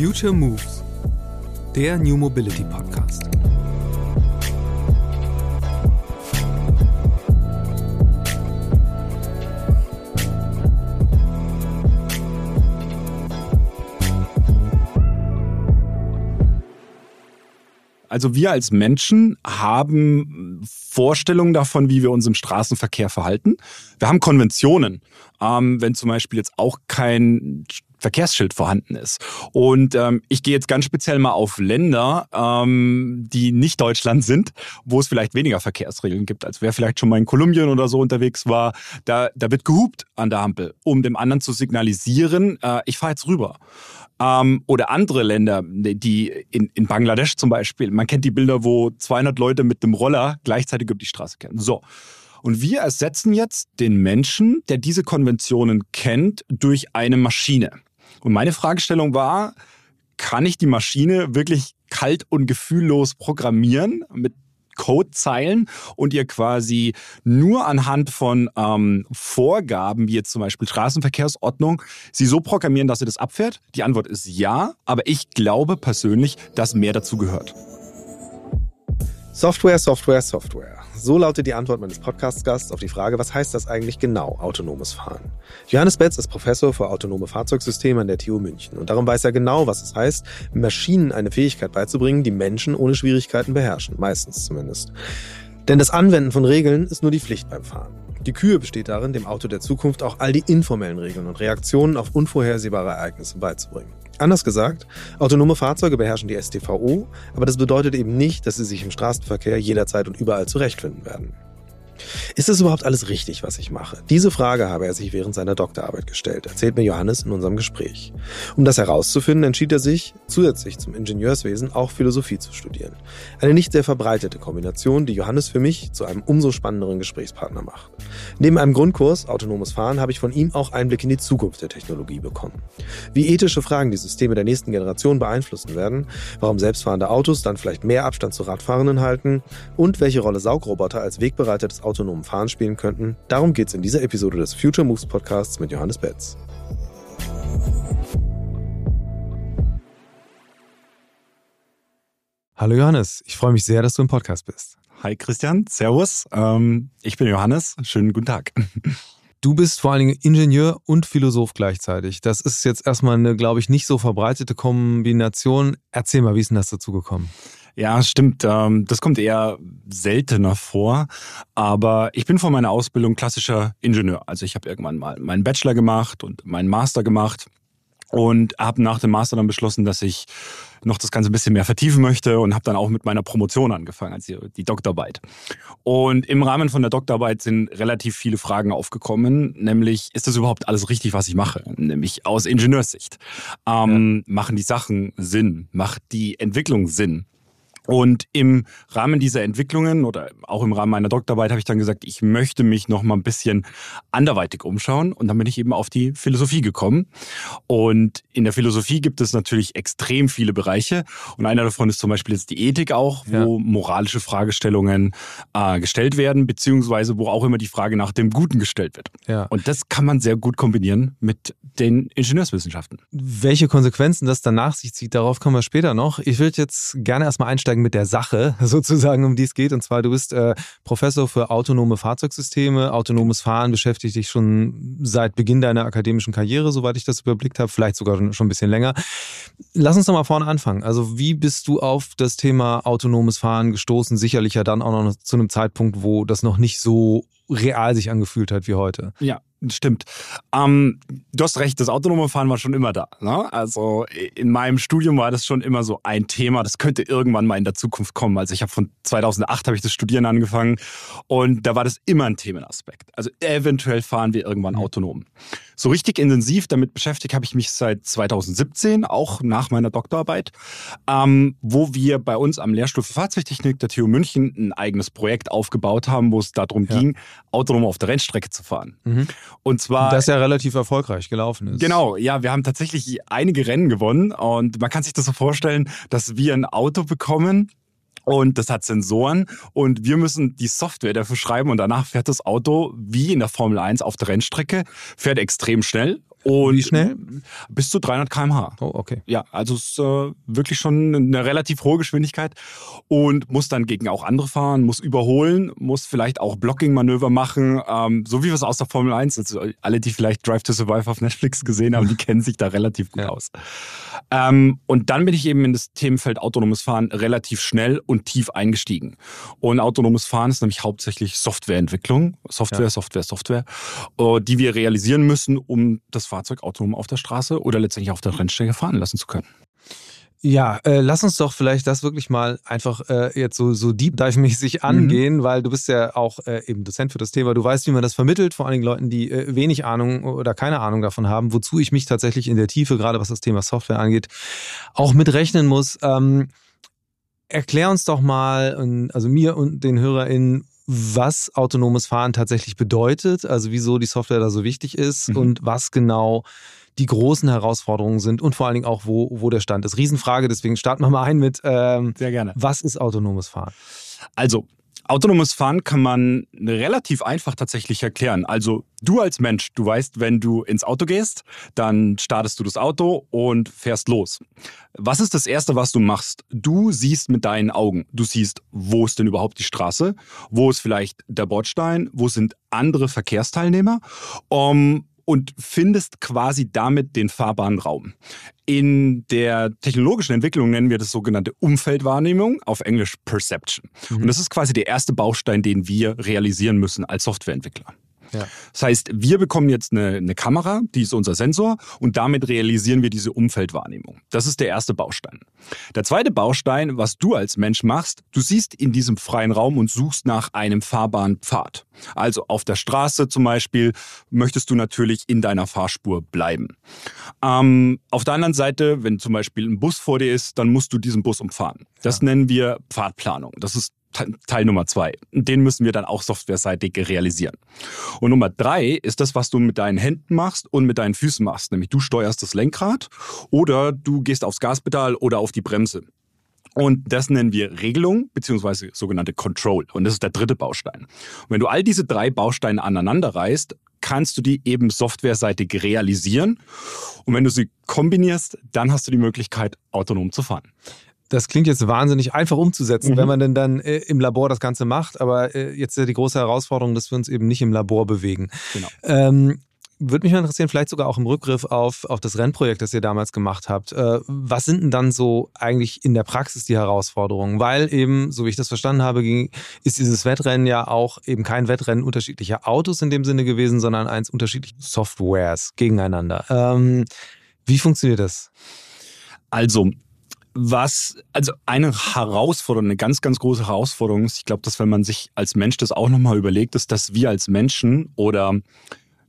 Future Moves, der New Mobility Podcast. Also wir als Menschen haben Vorstellungen davon, wie wir uns im Straßenverkehr verhalten. Wir haben Konventionen, ähm, wenn zum Beispiel jetzt auch kein Verkehrsschild vorhanden ist. Und ähm, ich gehe jetzt ganz speziell mal auf Länder, ähm, die nicht Deutschland sind, wo es vielleicht weniger Verkehrsregeln gibt, als wer vielleicht schon mal in Kolumbien oder so unterwegs war. Da, da wird gehupt an der Ampel, um dem anderen zu signalisieren, äh, ich fahre jetzt rüber. Ähm, oder andere Länder, die in, in Bangladesch zum Beispiel, man kennt die Bilder, wo 200 Leute mit dem Roller gleichzeitig über die Straße kehren. So. Und wir ersetzen jetzt den Menschen, der diese Konventionen kennt, durch eine Maschine. Und meine Fragestellung war, kann ich die Maschine wirklich kalt und gefühllos programmieren mit Codezeilen und ihr quasi nur anhand von ähm, Vorgaben, wie jetzt zum Beispiel Straßenverkehrsordnung, sie so programmieren, dass sie das abfährt? Die Antwort ist ja, aber ich glaube persönlich, dass mehr dazu gehört. Software, Software, Software. So lautet die Antwort meines Podcast-Gasts auf die Frage, was heißt das eigentlich genau, autonomes Fahren? Johannes Betz ist Professor für autonome Fahrzeugsysteme an der TU München und darum weiß er genau, was es heißt, Maschinen eine Fähigkeit beizubringen, die Menschen ohne Schwierigkeiten beherrschen, meistens zumindest. Denn das Anwenden von Regeln ist nur die Pflicht beim Fahren. Die Kühe besteht darin, dem Auto der Zukunft auch all die informellen Regeln und Reaktionen auf unvorhersehbare Ereignisse beizubringen. Anders gesagt, autonome Fahrzeuge beherrschen die STVO, aber das bedeutet eben nicht, dass sie sich im Straßenverkehr jederzeit und überall zurechtfinden werden. Ist es überhaupt alles richtig, was ich mache? Diese Frage habe er sich während seiner Doktorarbeit gestellt, erzählt mir Johannes in unserem Gespräch. Um das herauszufinden, entschied er sich, zusätzlich zum Ingenieurswesen auch Philosophie zu studieren. Eine nicht sehr verbreitete Kombination, die Johannes für mich zu einem umso spannenderen Gesprächspartner macht. Neben einem Grundkurs Autonomes Fahren habe ich von ihm auch Einblick in die Zukunft der Technologie bekommen. Wie ethische Fragen die Systeme der nächsten Generation beeinflussen werden, warum selbstfahrende Autos dann vielleicht mehr Abstand zu Radfahrenden halten und welche Rolle Saugroboter als Wegbereiter des autonomen Fahren spielen könnten, darum geht es in dieser Episode des Future Moves Podcasts mit Johannes Betz. Hallo Johannes, ich freue mich sehr, dass du im Podcast bist. Hi Christian, Servus. Ähm, ich bin Johannes. Schönen guten Tag. Du bist vor allen Dingen Ingenieur und Philosoph gleichzeitig. Das ist jetzt erstmal eine, glaube ich, nicht so verbreitete Kombination. Erzähl mal, wie ist denn das dazu gekommen? Ja, stimmt. Ähm, das kommt eher seltener vor. Aber ich bin von meiner Ausbildung klassischer Ingenieur. Also ich habe irgendwann mal meinen Bachelor gemacht und meinen Master gemacht und habe nach dem Master dann beschlossen, dass ich noch das Ganze ein bisschen mehr vertiefen möchte und habe dann auch mit meiner Promotion angefangen, also die Doktorarbeit. Und im Rahmen von der Doktorarbeit sind relativ viele Fragen aufgekommen, nämlich ist das überhaupt alles richtig, was ich mache? Nämlich aus Ingenieurssicht. Ähm, ja. Machen die Sachen Sinn? Macht die Entwicklung Sinn? Und im Rahmen dieser Entwicklungen oder auch im Rahmen meiner Doktorarbeit habe ich dann gesagt, ich möchte mich noch mal ein bisschen anderweitig umschauen. Und dann bin ich eben auf die Philosophie gekommen. Und in der Philosophie gibt es natürlich extrem viele Bereiche. Und einer davon ist zum Beispiel jetzt die Ethik auch, wo ja. moralische Fragestellungen äh, gestellt werden, beziehungsweise wo auch immer die Frage nach dem Guten gestellt wird. Ja. Und das kann man sehr gut kombinieren mit den Ingenieurswissenschaften. Welche Konsequenzen das dann nach sich zieht, darauf kommen wir später noch. Ich würde jetzt gerne erstmal einsteigen einsteigen mit der Sache sozusagen, um die es geht. Und zwar, du bist äh, Professor für autonome Fahrzeugsysteme. Autonomes Fahren beschäftigt dich schon seit Beginn deiner akademischen Karriere, soweit ich das überblickt habe, vielleicht sogar schon ein bisschen länger. Lass uns doch mal vorne anfangen. Also wie bist du auf das Thema autonomes Fahren gestoßen? Sicherlich ja dann auch noch zu einem Zeitpunkt, wo das noch nicht so real sich angefühlt hat wie heute. Ja, Stimmt. Ähm, du hast recht, das autonome Fahren war schon immer da. Ne? Also in meinem Studium war das schon immer so ein Thema. Das könnte irgendwann mal in der Zukunft kommen. Also ich habe von 2008 habe ich das Studieren angefangen und da war das immer ein Themenaspekt. Also eventuell fahren wir irgendwann mhm. autonom. So richtig intensiv damit beschäftigt habe ich mich seit 2017, auch nach meiner Doktorarbeit, ähm, wo wir bei uns am Lehrstuhl für Fahrzeugtechnik der TU München ein eigenes Projekt aufgebaut haben, wo es darum ja. ging, autonom auf der Rennstrecke zu fahren. Mhm. Und zwar. Das ja relativ erfolgreich gelaufen ist. Genau, ja, wir haben tatsächlich einige Rennen gewonnen und man kann sich das so vorstellen, dass wir ein Auto bekommen, und das hat Sensoren. Und wir müssen die Software dafür schreiben. Und danach fährt das Auto wie in der Formel 1 auf der Rennstrecke, fährt extrem schnell Und Wie schnell? Bis zu 300 km/h. Oh, okay. Ja, also es ist äh, wirklich schon eine relativ hohe Geschwindigkeit und muss dann gegen auch andere fahren, muss überholen, muss vielleicht auch Blocking-Manöver machen, ähm, so wie wir es aus der Formel 1, also alle, die vielleicht Drive to Survive auf Netflix gesehen haben, die kennen sich da relativ gut Ja. aus. Ähm, und dann bin ich eben in das Themenfeld autonomes Fahren relativ schnell und tief eingestiegen. Und autonomes Fahren ist nämlich hauptsächlich Softwareentwicklung, Software, Ja. Software, Software, äh, die wir realisieren müssen, um das Fahrzeug autonom auf der Straße oder letztendlich auf der Rennstrecke fahren lassen zu können. Ja, äh, lass uns doch vielleicht das wirklich mal einfach äh, jetzt so, so Deep Dive-mäßig angehen, weil du bist ja auch äh, eben Dozent für das Thema. Du weißt, wie man das vermittelt, vor allen Dingen Leuten, die äh, wenig Ahnung oder keine Ahnung davon haben, wozu ich mich tatsächlich in der Tiefe, gerade was das Thema Software angeht, auch mitrechnen muss. Ähm, erklär uns doch mal, und- also mir und den HörerInnen, was autonomes Fahren tatsächlich bedeutet, also wieso die Software da so wichtig ist Mhm. und was genau die großen Herausforderungen sind und vor allen Dingen auch, wo, wo der Stand ist. Riesenfrage, deswegen starten wir mal ein mit, ähm, Sehr gerne. was ist autonomes Fahren? Also, autonomes Fahren kann man relativ einfach tatsächlich erklären. Also, du als Mensch, du weißt, wenn du ins Auto gehst, dann startest du das Auto und fährst los. Was ist das Erste, was du machst? Du siehst mit deinen Augen. Du siehst, wo ist denn überhaupt die Straße? Wo ist vielleicht der Bordstein? Wo sind andere Verkehrsteilnehmer? Um, und findest quasi damit den fahrbaren Raum. In der technologischen Entwicklung nennen wir das sogenannte Umfeldwahrnehmung, auf Englisch Perception. Und das ist quasi der erste Baustein, den wir realisieren müssen als Softwareentwickler. Ja. Das heißt, wir bekommen jetzt eine, eine Kamera, die ist unser Sensor und damit realisieren wir diese Umfeldwahrnehmung. Das ist der erste Baustein. Der zweite Baustein, was du als Mensch machst, du siehst in diesem freien Raum und suchst nach einem fahrbaren Pfad. Also auf der Straße zum Beispiel möchtest du natürlich in deiner Fahrspur bleiben. Ähm, auf der anderen Seite, wenn zum Beispiel ein Bus vor dir ist, dann musst du diesen Bus umfahren. Das nennen wir Pfadplanung. Das ist Teil Nummer zwei. Den müssen wir dann auch softwareseitig realisieren. Und Nummer drei ist das, was du mit deinen Händen machst und mit deinen Füßen machst. Nämlich du steuerst das Lenkrad oder du gehst aufs Gaspedal oder auf die Bremse. Und das nennen wir Regelung beziehungsweise sogenannte Control. Und das ist der dritte Baustein. Und wenn du all diese drei Bausteine aneinander reißt, kannst du die eben softwareseitig realisieren. Und wenn du sie kombinierst, dann hast du die Möglichkeit, autonom zu fahren. Das klingt jetzt wahnsinnig einfach umzusetzen, Mhm. wenn man denn dann äh, im Labor das Ganze macht. Aber äh, jetzt ist ja die große Herausforderung, dass wir uns eben nicht im Labor bewegen. Genau. Ähm, würde mich mal interessieren, vielleicht sogar auch im Rückgriff auf, auf das Rennprojekt, das ihr damals gemacht habt. Äh, was sind denn dann so eigentlich in der Praxis die Herausforderungen? Weil eben, so wie ich das verstanden habe, ging, ist dieses Wettrennen ja auch eben kein Wettrennen unterschiedlicher Autos in dem Sinne gewesen, sondern eins unterschiedlicher Softwares gegeneinander. Ähm, wie funktioniert das? Also, was, also eine Herausforderung, eine ganz, ganz große Herausforderung ist, ich glaube, dass wenn man sich als Mensch das auch nochmal überlegt, ist, dass wir als Menschen oder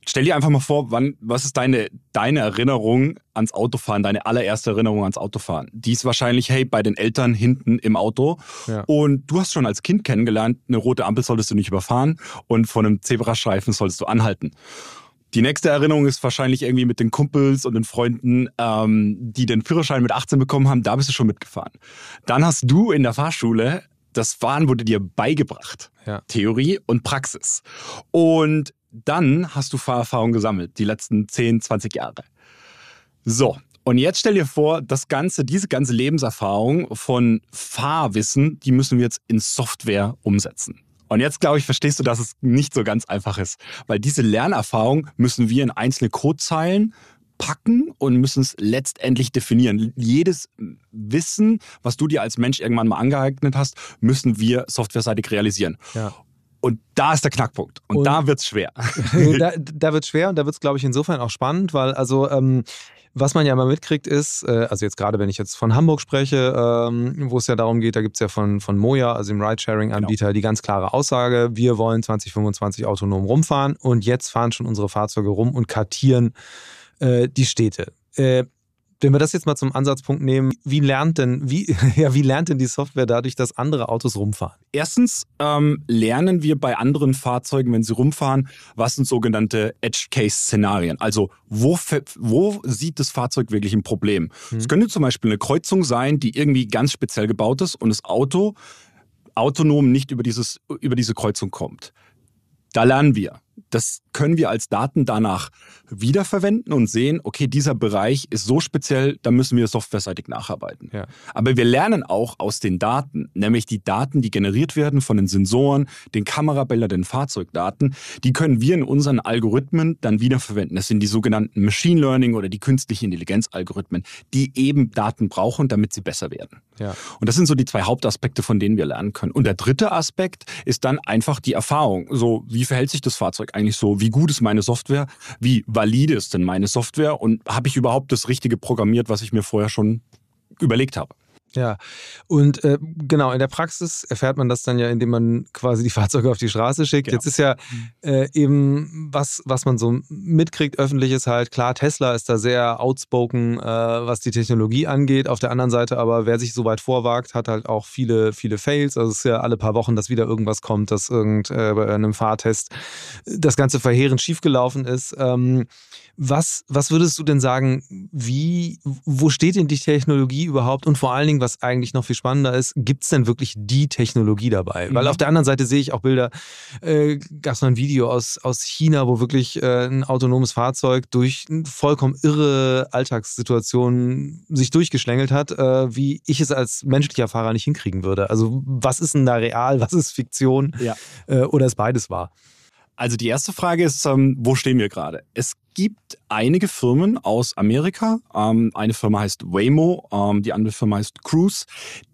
stell dir einfach mal vor, wann, was ist deine, deine Erinnerung ans Autofahren, deine allererste Erinnerung ans Autofahren? Die ist wahrscheinlich, hey, bei den Eltern hinten im Auto. Ja. Und du hast schon als Kind kennengelernt, eine rote Ampel solltest du nicht überfahren und von einem Zebrastreifen solltest du anhalten. Die nächste Erinnerung ist wahrscheinlich irgendwie mit den Kumpels und den Freunden, ähm, die den Führerschein mit 18 bekommen haben, da bist du schon mitgefahren. Dann hast du in der Fahrschule, das Fahren wurde dir beigebracht. Ja. Theorie und Praxis. Und dann hast du Fahrerfahrung gesammelt, die letzten 10, 20 Jahre. So. Und jetzt stell dir vor, das ganze, diese ganze Lebenserfahrung von Fahrwissen, die müssen wir jetzt in Software umsetzen. Und jetzt, glaube ich, verstehst du, dass es nicht so ganz einfach ist. Weil diese Lernerfahrung müssen wir in einzelne Codezeilen packen und müssen es letztendlich definieren. Jedes Wissen, was du dir als Mensch irgendwann mal angeeignet hast, müssen wir softwareseitig realisieren. Ja. Und da ist der Knackpunkt. Und, Und- da wird's schwer. da da wird schwer und da wird es, glaube ich, insofern auch spannend, weil also ähm, was man ja immer mitkriegt ist, äh, also jetzt gerade wenn ich jetzt von Hamburg spreche, ähm, wo es ja darum geht, da gibt es ja von, von Moja, also dem Ridesharing-Anbieter, die ganz klare Aussage, wir wollen 2025 autonom rumfahren und jetzt fahren schon unsere Fahrzeuge rum und kartieren äh, die Städte. Äh, wenn wir das jetzt mal zum Ansatzpunkt nehmen, wie lernt denn, wie, ja, wie lernt denn die Software dadurch, dass andere Autos rumfahren? Erstens ähm, lernen wir bei anderen Fahrzeugen, wenn sie rumfahren, was sind sogenannte Edge-Case-Szenarien. Also wo, wo sieht das Fahrzeug wirklich ein Problem? Es könnte zum Beispiel eine Kreuzung sein, die irgendwie ganz speziell gebaut ist und das Auto autonom nicht über, dieses, über diese Kreuzung kommt. Da lernen wir. Das können wir als Daten danach wiederverwenden und sehen, okay, dieser Bereich ist so speziell, da müssen wir softwareseitig nacharbeiten. Ja. Aber wir lernen auch aus den Daten, nämlich die Daten, die generiert werden von den Sensoren, den Kamerabildern, den Fahrzeugdaten, die können wir in unseren Algorithmen dann wiederverwenden. Das sind die sogenannten Machine Learning oder die künstliche Intelligenz-Algorithmen, die eben Daten brauchen, damit sie besser werden. Ja. Und das sind so die zwei Hauptaspekte, von denen wir lernen können. Und der dritte Aspekt ist dann einfach die Erfahrung. So, wie verhält sich das Fahrzeug eigentlich so? Wie gut ist meine Software? Wie valide ist denn meine Software? Und habe ich überhaupt das Richtige programmiert, was ich mir vorher schon überlegt habe? Ja, und äh, genau, in der Praxis erfährt man das dann ja, indem man quasi die Fahrzeuge auf die Straße schickt. Genau. Jetzt ist ja äh, eben, was, was man so mitkriegt, öffentlich ist halt, klar, Tesla ist da sehr outspoken, äh, was die Technologie angeht. Auf der anderen Seite aber, wer sich so weit vorwagt, hat halt auch viele, viele Fails. Also es ist ja alle paar Wochen, dass wieder irgendwas kommt, dass irgend äh, bei einem Fahrtest das Ganze verheerend schiefgelaufen ist. Ähm, was, was würdest du denn sagen, wie, wo steht denn die Technologie überhaupt? Und vor allen Dingen, was eigentlich noch viel spannender ist, gibt es denn wirklich die Technologie dabei? Mhm. Weil auf der anderen Seite sehe ich auch Bilder, äh, gab es mal ein Video aus, aus China, wo wirklich äh, ein autonomes Fahrzeug durch vollkommen irre Alltagssituationen sich durchgeschlängelt hat, äh, wie ich es als menschlicher Fahrer nicht hinkriegen würde. Also was ist denn da real, was ist Fiktion ja. äh, oder ist beides wahr? Also die erste Frage ist, ähm, wo stehen wir gerade? Es gibt einige Firmen aus Amerika. Ähm, eine Firma heißt Waymo, ähm, die andere Firma heißt Cruise,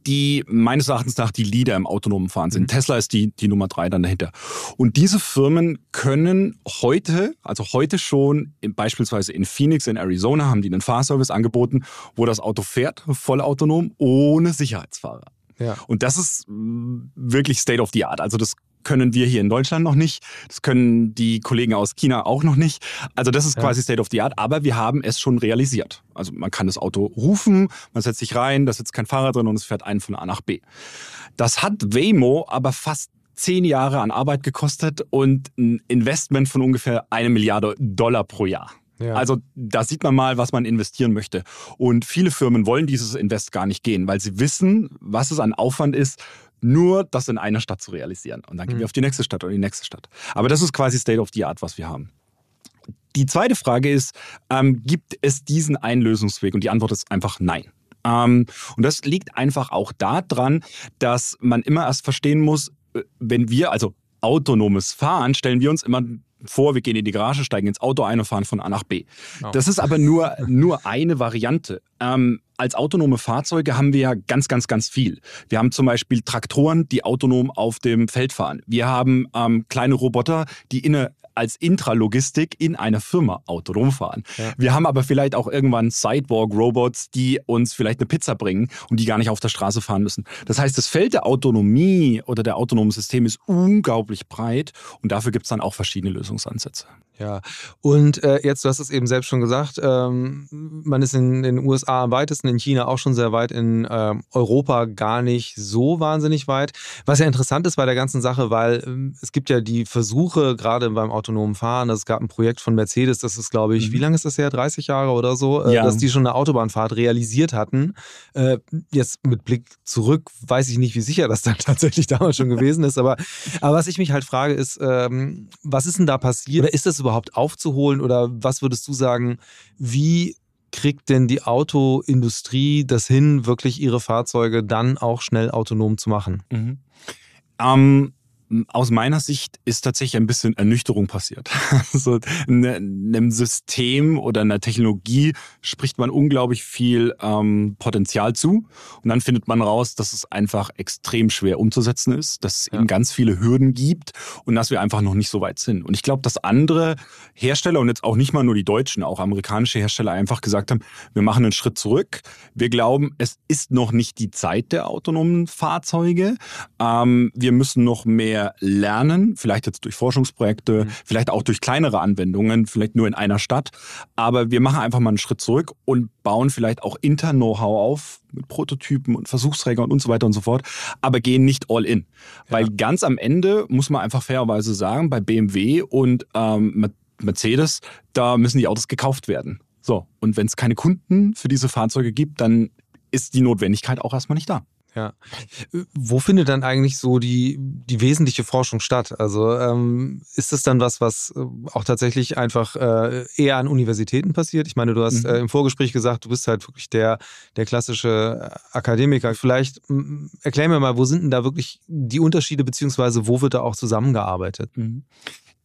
die meines Erachtens nach die Leader im autonomen Fahren sind. Mhm. Tesla ist die, die Nummer drei dann dahinter. Und diese Firmen können heute, also heute schon, in, beispielsweise in Phoenix in Arizona, haben die einen Fahrservice angeboten, wo das Auto fährt, voll autonom, ohne Sicherheitsfahrer. Ja. Und das ist mm, wirklich State of the Art. Also das können wir hier in Deutschland noch nicht. Das können die Kollegen aus China auch noch nicht. Also das ist ja. quasi State of the Art, aber wir haben es schon realisiert. Also man kann das Auto rufen, man setzt sich rein, da sitzt kein Fahrer drin und es fährt einen von A nach B. Das hat Waymo aber fast zehn Jahre an Arbeit gekostet und ein Investment von ungefähr eine Milliarde Dollar pro Jahr. Ja. Also da sieht man mal, was man investieren möchte. Und viele Firmen wollen dieses Invest gar nicht gehen, weil sie wissen, was es an Aufwand ist, nur das in einer Stadt zu realisieren. Und dann gehen mhm. wir auf die nächste Stadt oder die nächste Stadt. Aber das ist quasi State of the Art, was wir haben. Die zweite Frage ist, ähm, gibt es diesen einen Lösungsweg? Und die Antwort ist einfach nein. Ähm, und das liegt einfach auch daran, dass man immer erst verstehen muss, äh, wenn wir, also autonomes Fahren, stellen wir uns immer vor, wir gehen in die Garage, steigen ins Auto ein und fahren von A nach B. Oh. Das ist aber nur, nur eine Variante. Ähm, als autonome Fahrzeuge haben wir ja ganz, ganz, ganz viel. Wir haben zum Beispiel Traktoren, die autonom auf dem Feld fahren. Wir haben ähm, kleine Roboter, die in als Intralogistik in einer Firma autonom fahren. Ja. Wir haben aber vielleicht auch irgendwann Sidewalk-Robots, die uns vielleicht eine Pizza bringen und die gar nicht auf der Straße fahren müssen. Das heißt, das Feld der Autonomie oder der autonomen Systeme ist unglaublich breit und dafür gibt es dann auch verschiedene Lösungsansätze. Ja, und äh, jetzt, du hast es eben selbst schon gesagt, ähm, man ist in den USA am weitesten, in China auch schon sehr weit, in ähm, Europa gar nicht so wahnsinnig weit. Was ja interessant ist bei der ganzen Sache, weil ähm, es gibt ja die Versuche, gerade beim autonomen Fahren, es gab ein Projekt von Mercedes, das ist, glaube ich, mhm. wie lange ist das her? 30 Jahre oder so, äh, ja. dass die schon eine Autobahnfahrt realisiert hatten. Äh, jetzt mit Blick zurück weiß ich nicht, wie sicher das dann tatsächlich damals schon gewesen ist, aber, aber was ich mich halt frage, ist, ähm, was ist denn da passiert? Oder ist das überhaupt aufzuholen? Oder was würdest du sagen, wie kriegt denn die Autoindustrie das hin, wirklich ihre Fahrzeuge dann auch schnell autonom zu machen? Mhm. Ähm, aus meiner Sicht ist tatsächlich ein bisschen Ernüchterung passiert. so ne, einem System oder einer Technologie spricht man unglaublich viel ähm, Potenzial zu und dann findet man raus, dass es einfach extrem schwer umzusetzen ist, dass es ja. eben ganz viele Hürden gibt und dass wir einfach noch nicht so weit sind. Und ich glaube, dass andere Hersteller und jetzt auch nicht mal nur die deutschen, auch amerikanische Hersteller einfach gesagt haben, wir machen einen Schritt zurück. Wir glauben, es ist noch nicht die Zeit der autonomen Fahrzeuge. Ähm, wir müssen noch mehr mehr lernen, vielleicht jetzt durch Forschungsprojekte, mhm. vielleicht auch durch kleinere Anwendungen, vielleicht nur in einer Stadt. Aber wir machen einfach mal einen Schritt zurück und bauen vielleicht auch intern Know-how auf mit Prototypen und Versuchsträgern und so weiter und so fort, aber gehen nicht all in. Ja. Weil ganz am Ende muss man einfach fairerweise sagen, bei BMW und ähm, Mercedes, da müssen die Autos gekauft werden. So, und wenn es keine Kunden für diese Fahrzeuge gibt, dann ist die Notwendigkeit auch erstmal nicht da. Ja. Wo findet dann eigentlich so die, die wesentliche Forschung statt? Also ähm, ist das dann was, was äh, auch tatsächlich einfach äh, eher an Universitäten passiert? Ich meine, du hast mhm. äh, im Vorgespräch gesagt, du bist halt wirklich der, der klassische äh, Akademiker. Vielleicht erklär mir mal, wo sind denn da wirklich die Unterschiede, beziehungsweise wo wird da auch zusammengearbeitet? Mhm.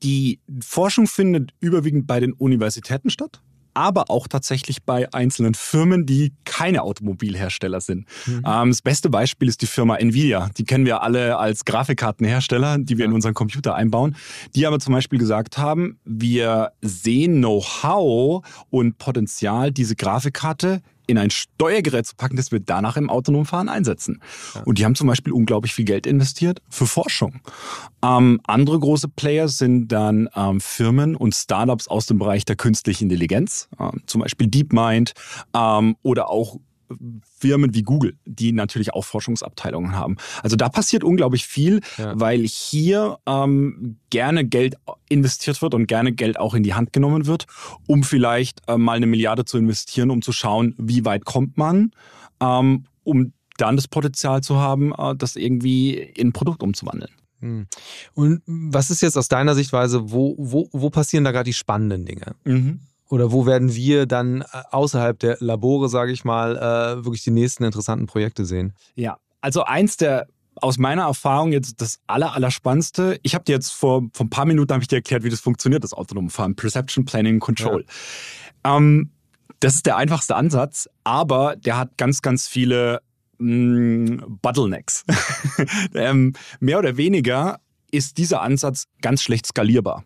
Die Forschung findet überwiegend bei den Universitäten statt aber auch tatsächlich bei einzelnen Firmen, die keine Automobilhersteller sind. Mhm. Ähm, das beste Beispiel ist die Firma Nvidia. Die kennen wir alle als Grafikkartenhersteller, die wir in unseren Computer einbauen. Die aber zum Beispiel gesagt haben, wir sehen Know-how und Potenzial, diese Grafikkarte in ein Steuergerät zu packen, das wir danach im autonomen Fahren einsetzen. Ja. Und die haben zum Beispiel unglaublich viel Geld investiert für Forschung. Ähm, andere große Player sind dann ähm, Firmen und Startups aus dem Bereich der künstlichen Intelligenz, ähm, zum Beispiel DeepMind ähm, oder auch Firmen wie Google, die natürlich auch Forschungsabteilungen haben. Also da passiert unglaublich viel, ja. weil hier ähm, gerne Geld investiert wird und gerne Geld auch in die Hand genommen wird, um vielleicht äh, mal eine Milliarde zu investieren, um zu schauen, wie weit kommt man, ähm, um dann das Potenzial zu haben, äh, das irgendwie in ein Produkt umzuwandeln. Hm. Und was ist jetzt aus deiner Sichtweise, wo, wo, wo passieren da gerade die spannenden Dinge? Mhm oder wo werden wir dann äh, außerhalb der Labore, sage ich mal, äh, wirklich die nächsten interessanten Projekte sehen? Ja, also eins der aus meiner Erfahrung jetzt das aller, aller Ich habe dir jetzt vor, vor ein paar Minuten ich dir erklärt, wie das funktioniert, das autonome Fahren. Perception, Planning, Control. Ja. Ähm, das ist der einfachste Ansatz, aber der hat ganz, ganz viele mh, mm, Bottlenecks. ähm, mehr oder weniger ist dieser Ansatz ganz schlecht skalierbar.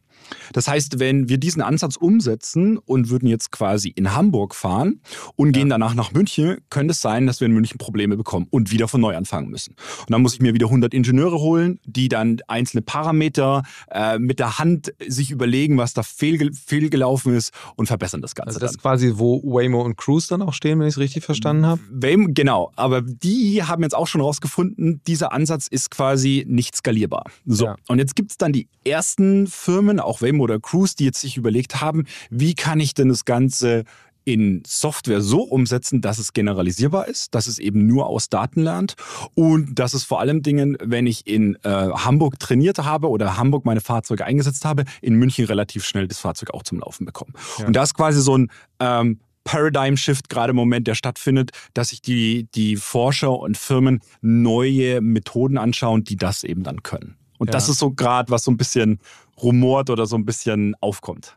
Das heißt, wenn wir diesen Ansatz umsetzen und würden jetzt quasi in Hamburg fahren und ja. gehen danach nach München, könnte es sein, dass wir in München Probleme bekommen und wieder von neu anfangen müssen. Und dann muss ich mir wieder 100 Ingenieure holen, die dann einzelne Parameter äh, mit der Hand sich überlegen, was da fehlge fehlgelaufen ist und verbessern das Ganze. Also das dann. ist quasi, wo Waymo und Cruise dann auch stehen, wenn ich es richtig verstanden habe? Waymo, genau. Aber die haben jetzt auch schon rausgefunden, dieser Ansatz ist quasi nicht skalierbar. So. Ja. Und jetzt gibt es dann die ersten Firmen, auch Waymo oder Cruise, die jetzt sich überlegt haben, wie kann ich denn das Ganze in Software so umsetzen, dass es generalisierbar ist, dass es eben nur aus Daten lernt und dass es vor allem Dingen, wenn ich in äh, Hamburg trainiert habe oder Hamburg meine Fahrzeuge eingesetzt habe, in München relativ schnell das Fahrzeug auch zum Laufen bekomme. Ja. Und da ist quasi so ein ähm, Paradigm Shift gerade im Moment, der stattfindet, dass sich die, die Forscher und Firmen neue Methoden anschauen, die das eben dann können. Und ja. das ist so gerade, was so ein bisschen rumort oder so ein bisschen aufkommt.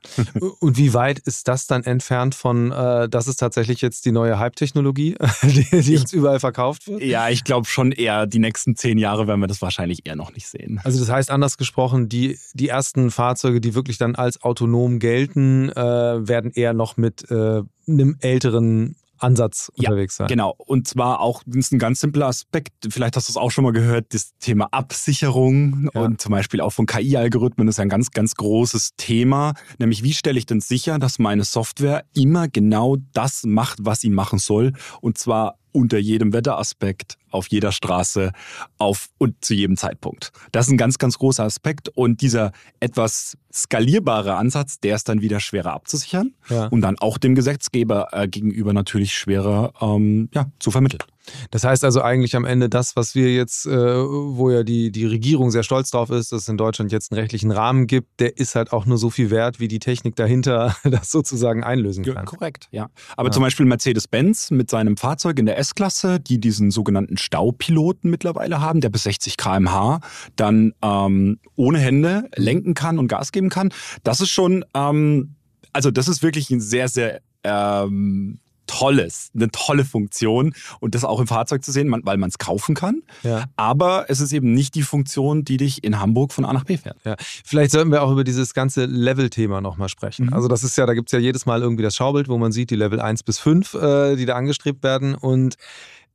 Und wie weit ist das dann entfernt von, äh, das ist tatsächlich jetzt die neue Hype-Technologie, die, die, uns überall verkauft wird? Ja, ich glaube schon eher, die nächsten zehn Jahre werden wir das wahrscheinlich eher noch nicht sehen. Also das heißt anders gesprochen, die, die ersten Fahrzeuge, die wirklich dann als autonom gelten, äh, werden eher noch mit äh, einem älteren Ansatz unterwegs sein. Genau. Und zwar auch, das ist ein ganz simpler Aspekt, vielleicht hast du es auch schon mal gehört, das Thema Absicherung ja. und zum Beispiel auch von KI-Algorithmen ist ein ganz, ganz großes Thema. Nämlich, wie stelle ich denn sicher, dass meine Software immer genau das macht, was sie machen soll? Und zwar unter jedem Wetteraspekt, auf jeder Straße, auf und zu jedem Zeitpunkt. Das ist ein ganz, ganz großer Aspekt und dieser etwas skalierbare Ansatz, der ist dann wieder schwerer abzusichern ja. und dann auch dem Gesetzgeber äh, gegenüber natürlich schwerer ähm, ja, zu vermitteln. Das heißt also eigentlich am Ende das, was wir jetzt, äh, wo ja die, die Regierung sehr stolz drauf ist, dass es in Deutschland jetzt einen rechtlichen Rahmen gibt, der ist halt auch nur so viel wert, wie die Technik dahinter das sozusagen einlösen kann. Korrekt, ja. Aber ja. zum Beispiel Mercedes-Benz mit seinem Fahrzeug in der S-Klasse, die diesen sogenannten Staupiloten mittlerweile haben, der bis 60 km/h dann ähm, ohne Hände lenken kann und Gas geben kann. Das ist schon, ähm, also das ist wirklich ein sehr, sehr ähm, tolles, eine tolle Funktion und das auch im Fahrzeug zu sehen, weil man es kaufen kann. Ja. Aber es ist eben nicht die Funktion, die dich in Hamburg von A nach B fährt. Ja. Vielleicht sollten wir auch über dieses ganze Level-Thema nochmal sprechen. Mhm. Also das ist ja, da gibt es ja jedes Mal irgendwie das Schaubild, wo man sieht, die Level 1 bis 5, äh, die da angestrebt werden und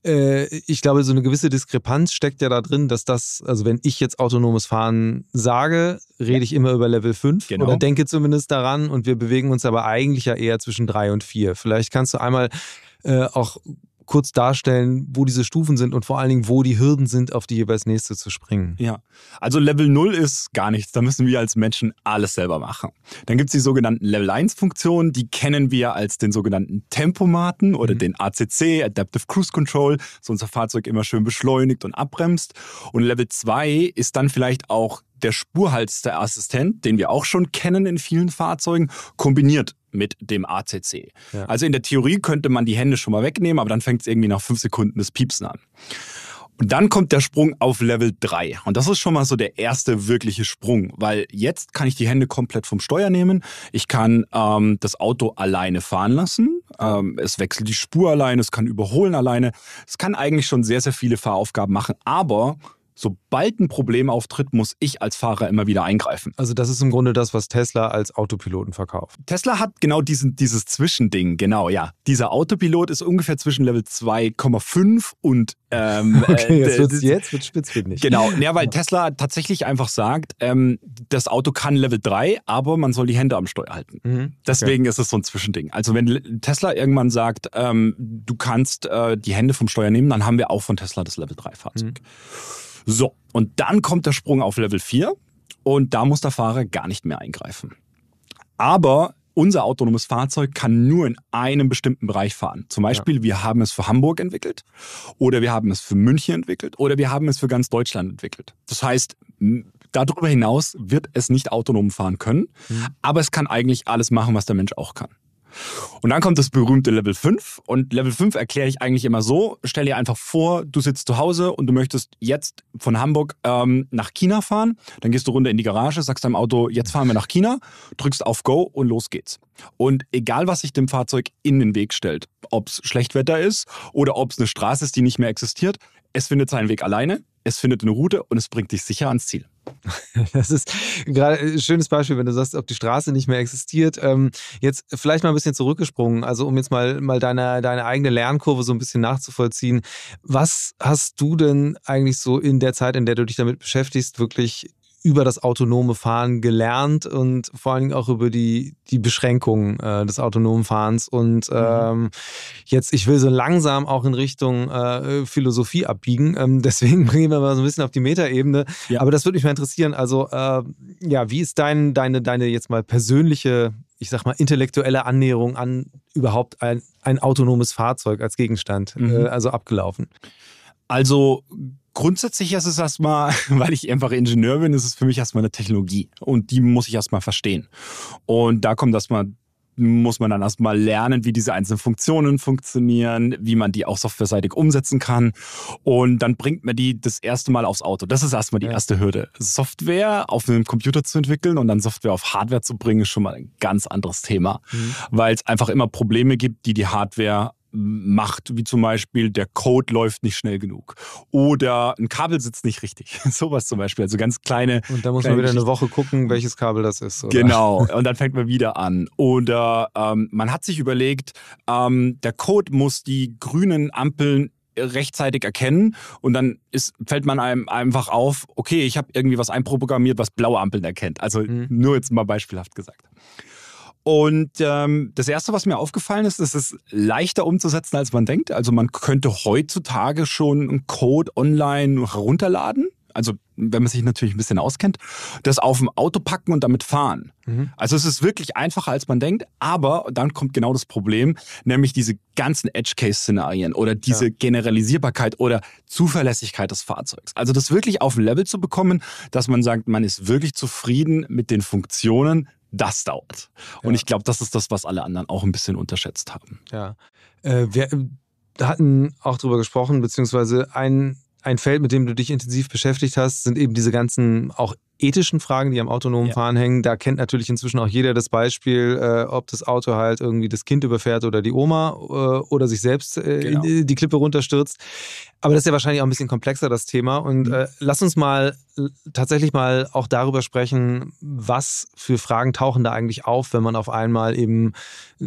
ich glaube, so eine gewisse Diskrepanz steckt ja da drin, dass das, also wenn ich jetzt autonomes Fahren sage, rede ich immer über Level 5 genau. oder denke zumindest daran und wir bewegen uns aber eigentlich ja eher zwischen 3 und 4. Vielleicht kannst du einmal äh, auch kurz darstellen, wo diese Stufen sind und vor allen Dingen, wo die Hürden sind, auf die jeweils nächste zu springen. Ja, also Level 0 ist gar nichts. Da müssen wir als Menschen alles selber machen. Dann gibt es die sogenannten Level 1 Funktionen, die kennen wir als den sogenannten Tempomaten oder mhm. den ACC, Adaptive Cruise Control, so unser Fahrzeug immer schön beschleunigt und abbremst. Und Level 2 ist dann vielleicht auch der Spurhaltesterassistent, den wir auch schon kennen in vielen Fahrzeugen, kombiniert mit dem ACC. Ja. Also in der Theorie könnte man die Hände schon mal wegnehmen, aber dann fängt es irgendwie nach fünf Sekunden des Piepsen an. Und dann kommt der Sprung auf Level 3. Und das ist schon mal so der erste wirkliche Sprung, weil jetzt kann ich die Hände komplett vom Steuer nehmen. Ich kann ähm, das Auto alleine fahren lassen. Ähm, es wechselt die Spur alleine, es kann überholen alleine. Es kann eigentlich schon sehr, sehr viele Fahraufgaben machen. Aber sobald ein Problem auftritt, muss ich als Fahrer immer wieder eingreifen. Also das ist im Grunde das, was Tesla als Autopiloten verkauft. Tesla hat genau diesen, dieses Zwischending, genau, ja. Dieser Autopilot ist ungefähr zwischen Level 2,5 und ähm, Okay, jetzt, wird's, jetzt wird spitzfindig. Genau, ja, weil Tesla tatsächlich einfach sagt, ähm, das Auto kann Level 3, aber man soll die Hände am Steuer halten. Mhm, Deswegen okay. ist es so ein Zwischending. Also wenn Tesla irgendwann sagt, ähm, du kannst äh, die Hände vom Steuer nehmen, dann haben wir auch von Tesla das Level 3 Fahrzeug. Mhm. So, und dann kommt der Sprung auf Level 4 und da muss der Fahrer gar nicht mehr eingreifen. Aber unser autonomes Fahrzeug kann nur in einem bestimmten Bereich fahren. Zum Beispiel, ja. wir haben es für Hamburg entwickelt oder wir haben es für München entwickelt oder wir haben es für ganz Deutschland entwickelt. Das heißt, darüber hinaus wird es nicht autonom fahren können, mhm. aber es kann eigentlich alles machen, was der Mensch auch kann. Und dann kommt das berühmte Level 5. Und Level 5 erkläre ich eigentlich immer so: Stell dir einfach vor, du sitzt zu Hause und du möchtest jetzt von Hamburg ähm, nach China fahren. Dann gehst du runter in die Garage, sagst deinem Auto, jetzt fahren wir nach China, drückst auf Go und los geht's. Und egal, was sich dem Fahrzeug in den Weg stellt, ob es Schlechtwetter ist oder ob es eine Straße ist, die nicht mehr existiert, es findet seinen Weg alleine, es findet eine Route und es bringt dich sicher ans Ziel. Das ist gerade ein schönes Beispiel, wenn du sagst, ob die Straße nicht mehr existiert. Ähm, jetzt vielleicht mal ein bisschen zurückgesprungen, also um jetzt mal, mal deine, deine eigene Lernkurve so ein bisschen nachzuvollziehen. Was hast du denn eigentlich so in der Zeit, in der du dich damit beschäftigst, wirklich über das autonome Fahren gelernt und vor allen Dingen auch über die, die Beschränkungen äh, des autonomen Fahrens. Und mhm. ähm, jetzt, ich will so langsam auch in Richtung äh, Philosophie abbiegen. Ähm, deswegen bringen wir mal so ein bisschen auf die Metaebene. Ja. Aber das würde mich mal interessieren. Also, äh, ja, wie ist dein, deine, deine jetzt mal persönliche ich sag mal, intellektuelle Annäherung an überhaupt ein, ein autonomes Fahrzeug als Gegenstand, mhm. äh, also abgelaufen? Also grundsätzlich ist es erstmal, weil ich einfach Ingenieur bin, ist es für mich erstmal eine Technologie und die muss ich erstmal verstehen. Und da kommt erstmal muss man dann erstmal lernen, wie diese einzelnen Funktionen funktionieren, wie man die auch softwareseitig umsetzen kann. Und dann bringt man die das erste Mal aufs Auto. Das ist erstmal die erste Hürde. Software auf einem Computer zu entwickeln und dann Software auf Hardware zu bringen, ist schon mal ein ganz anderes Thema, mhm. weil es einfach immer Probleme gibt, die die Hardware macht, wie zum Beispiel der Code läuft nicht schnell genug oder ein Kabel sitzt nicht richtig. Sowas zum Beispiel. Also ganz kleine. Und da muss man wieder eine Woche gucken, welches Kabel das ist. Oder? Genau. Und dann fängt man wieder an. Oder ähm, man hat sich überlegt, ähm, der Code muss die grünen Ampeln rechtzeitig erkennen und dann ist, fällt man einem einfach auf, okay, ich habe irgendwie was einprogrammiert, was blaue Ampeln erkennt. Also mhm. nur jetzt mal beispielhaft gesagt. Und ähm, das Erste, was mir aufgefallen ist, ist es ist leichter umzusetzen, als man denkt. Also man könnte heutzutage schon einen Code online herunterladen. Also wenn man sich natürlich ein bisschen auskennt, das auf dem Auto packen und damit fahren. Mhm. Also es ist wirklich einfacher, als man denkt. Aber dann kommt genau das Problem, nämlich diese ganzen Edge-Case-Szenarien oder diese ja. Generalisierbarkeit oder Zuverlässigkeit des Fahrzeugs. Also das wirklich auf ein Level zu bekommen, dass man sagt, man ist wirklich zufrieden mit den Funktionen, das dauert. Und ja. ich glaube, das ist das, was alle anderen auch ein bisschen unterschätzt haben. Ja. Äh, wir hatten auch darüber gesprochen, beziehungsweise ein, ein Feld, mit dem du dich intensiv beschäftigt hast, sind eben diese ganzen auch ethischen Fragen, die am autonomen ja. Fahren hängen. Da kennt natürlich inzwischen auch jeder das Beispiel, äh, ob das Auto halt irgendwie das Kind überfährt oder die Oma äh, oder sich selbst äh, genau. in die Klippe runterstürzt. Aber das ist ja wahrscheinlich auch ein bisschen komplexer, das Thema. Und mhm. Äh, lass uns mal tatsächlich mal auch darüber sprechen, was für Fragen tauchen da eigentlich auf, wenn man auf einmal eben äh,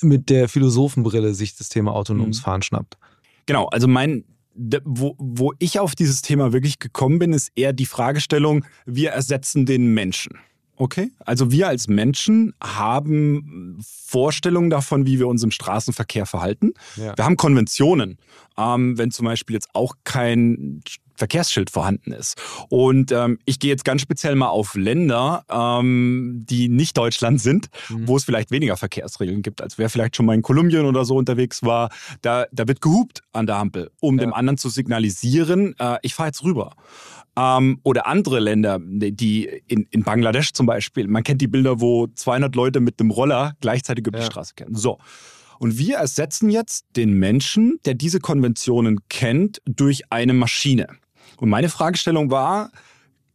mit der Philosophenbrille sich das Thema autonomes mhm. Fahren schnappt. Genau, also mein wo, wo ich auf dieses Thema wirklich gekommen bin, ist eher die Fragestellung, wir ersetzen den Menschen. Okay, also wir als Menschen haben Vorstellungen davon, wie wir uns im Straßenverkehr verhalten. Ja. Wir haben Konventionen, ähm, wenn zum Beispiel jetzt auch kein Verkehrsschild vorhanden ist. Und ähm, ich gehe jetzt ganz speziell mal auf Länder, ähm, die nicht Deutschland sind, mhm. wo es vielleicht weniger Verkehrsregeln gibt, als wer vielleicht schon mal in Kolumbien oder so unterwegs war. Da, da wird gehupt an der Ampel, um ja. dem anderen zu signalisieren, äh, ich fahre jetzt rüber. Ähm, oder andere Länder, die in, in Bangladesch zum Beispiel, man kennt die Bilder, wo 200 Leute mit dem Roller gleichzeitig über ja. die Straße kennen. So. Und wir ersetzen jetzt den Menschen, der diese Konventionen kennt, durch eine Maschine. Und meine Fragestellung war,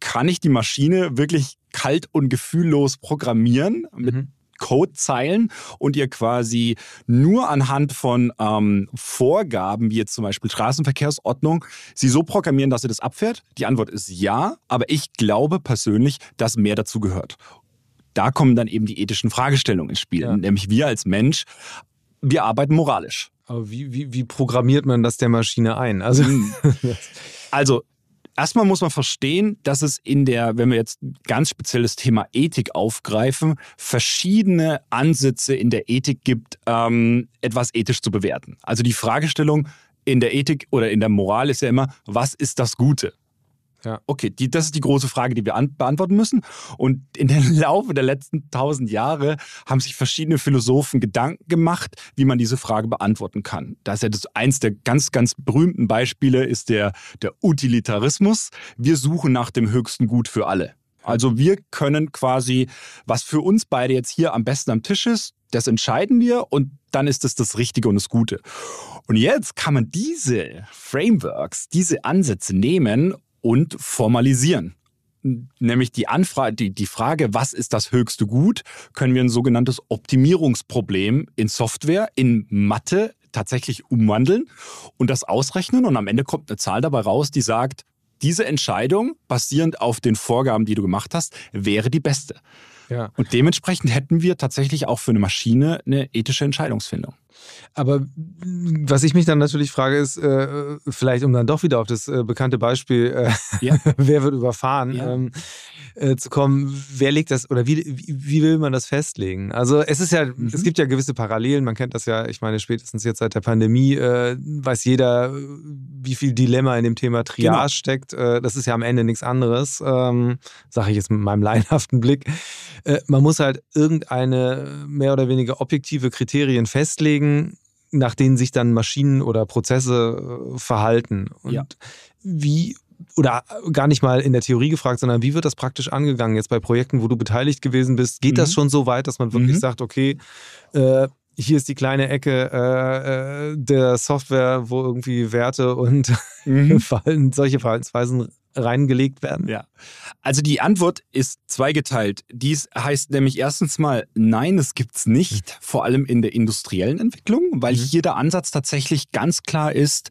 kann ich die Maschine wirklich kalt und gefühllos programmieren mit mhm. Codezeilen und ihr quasi nur anhand von ähm, Vorgaben, wie jetzt zum Beispiel Straßenverkehrsordnung, sie so programmieren, dass sie das abfährt? Die Antwort ist ja, aber ich glaube persönlich, dass mehr dazu gehört. Da kommen dann eben die ethischen Fragestellungen ins Spiel. Ja. Nämlich wir als Mensch, wir arbeiten moralisch. Aber wie, wie, wie programmiert man das der Maschine ein? Also, also Erstmal muss man verstehen, dass es in der, wenn wir jetzt ganz speziell das Thema Ethik aufgreifen, verschiedene Ansätze in der Ethik gibt, ähm, etwas ethisch zu bewerten. Also die Fragestellung in der Ethik oder in der Moral ist ja immer, was ist das Gute? Ja. Okay, die, das ist die große Frage, die wir an, beantworten müssen. Und in den Laufe der letzten tausend Jahre haben sich verschiedene Philosophen Gedanken gemacht, wie man diese Frage beantworten kann. Da ist ja das, eins der ganz, ganz berühmten Beispiele ist der, der Utilitarismus. Wir suchen nach dem höchsten Gut für alle. Also wir können quasi, was für uns beide jetzt hier am besten am Tisch ist, das entscheiden wir und dann ist es das Richtige und das Gute. Und jetzt kann man diese Frameworks, diese Ansätze nehmen und formalisieren. Nämlich die Anfrage, die, die Frage, was ist das höchste Gut, können wir ein sogenanntes Optimierungsproblem in Software, in Mathe tatsächlich umwandeln und das ausrechnen. Und am Ende kommt eine Zahl dabei raus, die sagt, diese Entscheidung, basierend auf den Vorgaben, die du gemacht hast, wäre die beste. Ja. Und dementsprechend hätten wir tatsächlich auch für eine Maschine eine ethische Entscheidungsfindung. Aber was ich mich dann natürlich frage, ist, äh, vielleicht um dann doch wieder auf das äh, bekannte Beispiel, äh, ja. wer wird überfahren, ja. ähm, äh, zu kommen, wer legt das oder wie, wie, will man das festlegen? Also es ist ja, mhm. es gibt ja gewisse Parallelen, man kennt das ja, ich meine, spätestens jetzt seit der Pandemie äh, weiß jeder, wie viel Dilemma in dem Thema Triage genau. steckt. Äh, das ist ja am Ende nichts anderes, ähm, sage ich jetzt mit meinem laienhaften Blick. man muss halt irgendeine mehr oder weniger objektive Kriterien festlegen, nach denen sich dann Maschinen oder Prozesse äh, verhalten. Und ja. wie oder gar nicht mal in der Theorie gefragt, sondern wie wird das praktisch angegangen jetzt bei Projekten, wo du beteiligt gewesen bist? Geht mhm. das schon so weit, dass man wirklich mhm. sagt, okay, äh, hier ist die kleine Ecke äh, äh, der Software, wo irgendwie Werte und mhm. Verhalten, solche Verhaltensweisen reingelegt werden? Ja. Also die Antwort ist zweigeteilt. Dies heißt nämlich erstens mal, nein, es gibt es nicht, mhm. vor allem in der industriellen Entwicklung, weil mhm. hier der Ansatz tatsächlich ganz klar ist,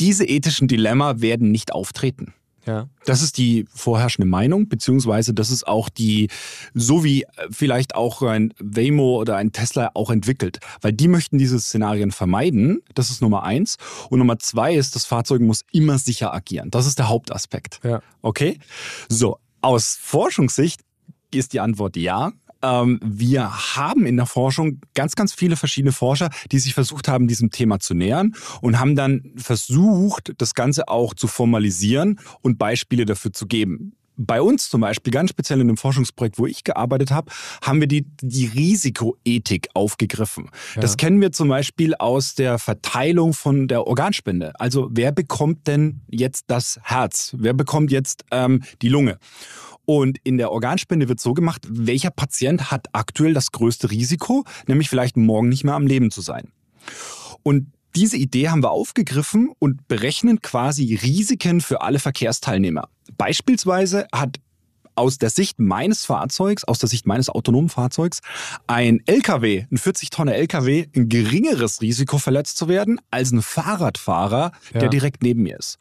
diese ethischen Dilemma werden nicht auftreten. Ja. Das ist die vorherrschende Meinung, beziehungsweise das ist auch die, so wie vielleicht auch ein Waymo oder ein Tesla auch entwickelt. Weil die möchten diese Szenarien vermeiden. Das ist Nummer eins. Und Nummer zwei ist, das Fahrzeug muss immer sicher agieren. Das ist der Hauptaspekt. Ja. Okay? So, aus Forschungssicht ist die Antwort ja. Ähm, wir haben in der Forschung ganz, ganz viele verschiedene Forscher, die sich versucht haben, diesem Thema zu nähern und haben dann versucht, das Ganze auch zu formalisieren und Beispiele dafür zu geben bei uns zum Beispiel, ganz speziell in dem Forschungsprojekt, wo ich gearbeitet habe, haben wir die, die Risikoethik aufgegriffen. Ja. Das kennen wir zum Beispiel aus der Verteilung von der Organspende. Also wer bekommt denn jetzt das Herz? Wer bekommt jetzt ähm, die Lunge? Und in der Organspende wird so gemacht, welcher Patient hat aktuell das größte Risiko, nämlich vielleicht morgen nicht mehr am Leben zu sein. Und diese Idee haben wir aufgegriffen und berechnen quasi Risiken für alle Verkehrsteilnehmer. Beispielsweise hat aus der Sicht meines Fahrzeugs, aus der Sicht meines autonomen Fahrzeugs, ein LKW, ein 40-Tonner LKW, ein geringeres Risiko verletzt zu werden als ein Fahrradfahrer, ja. der direkt neben mir ist.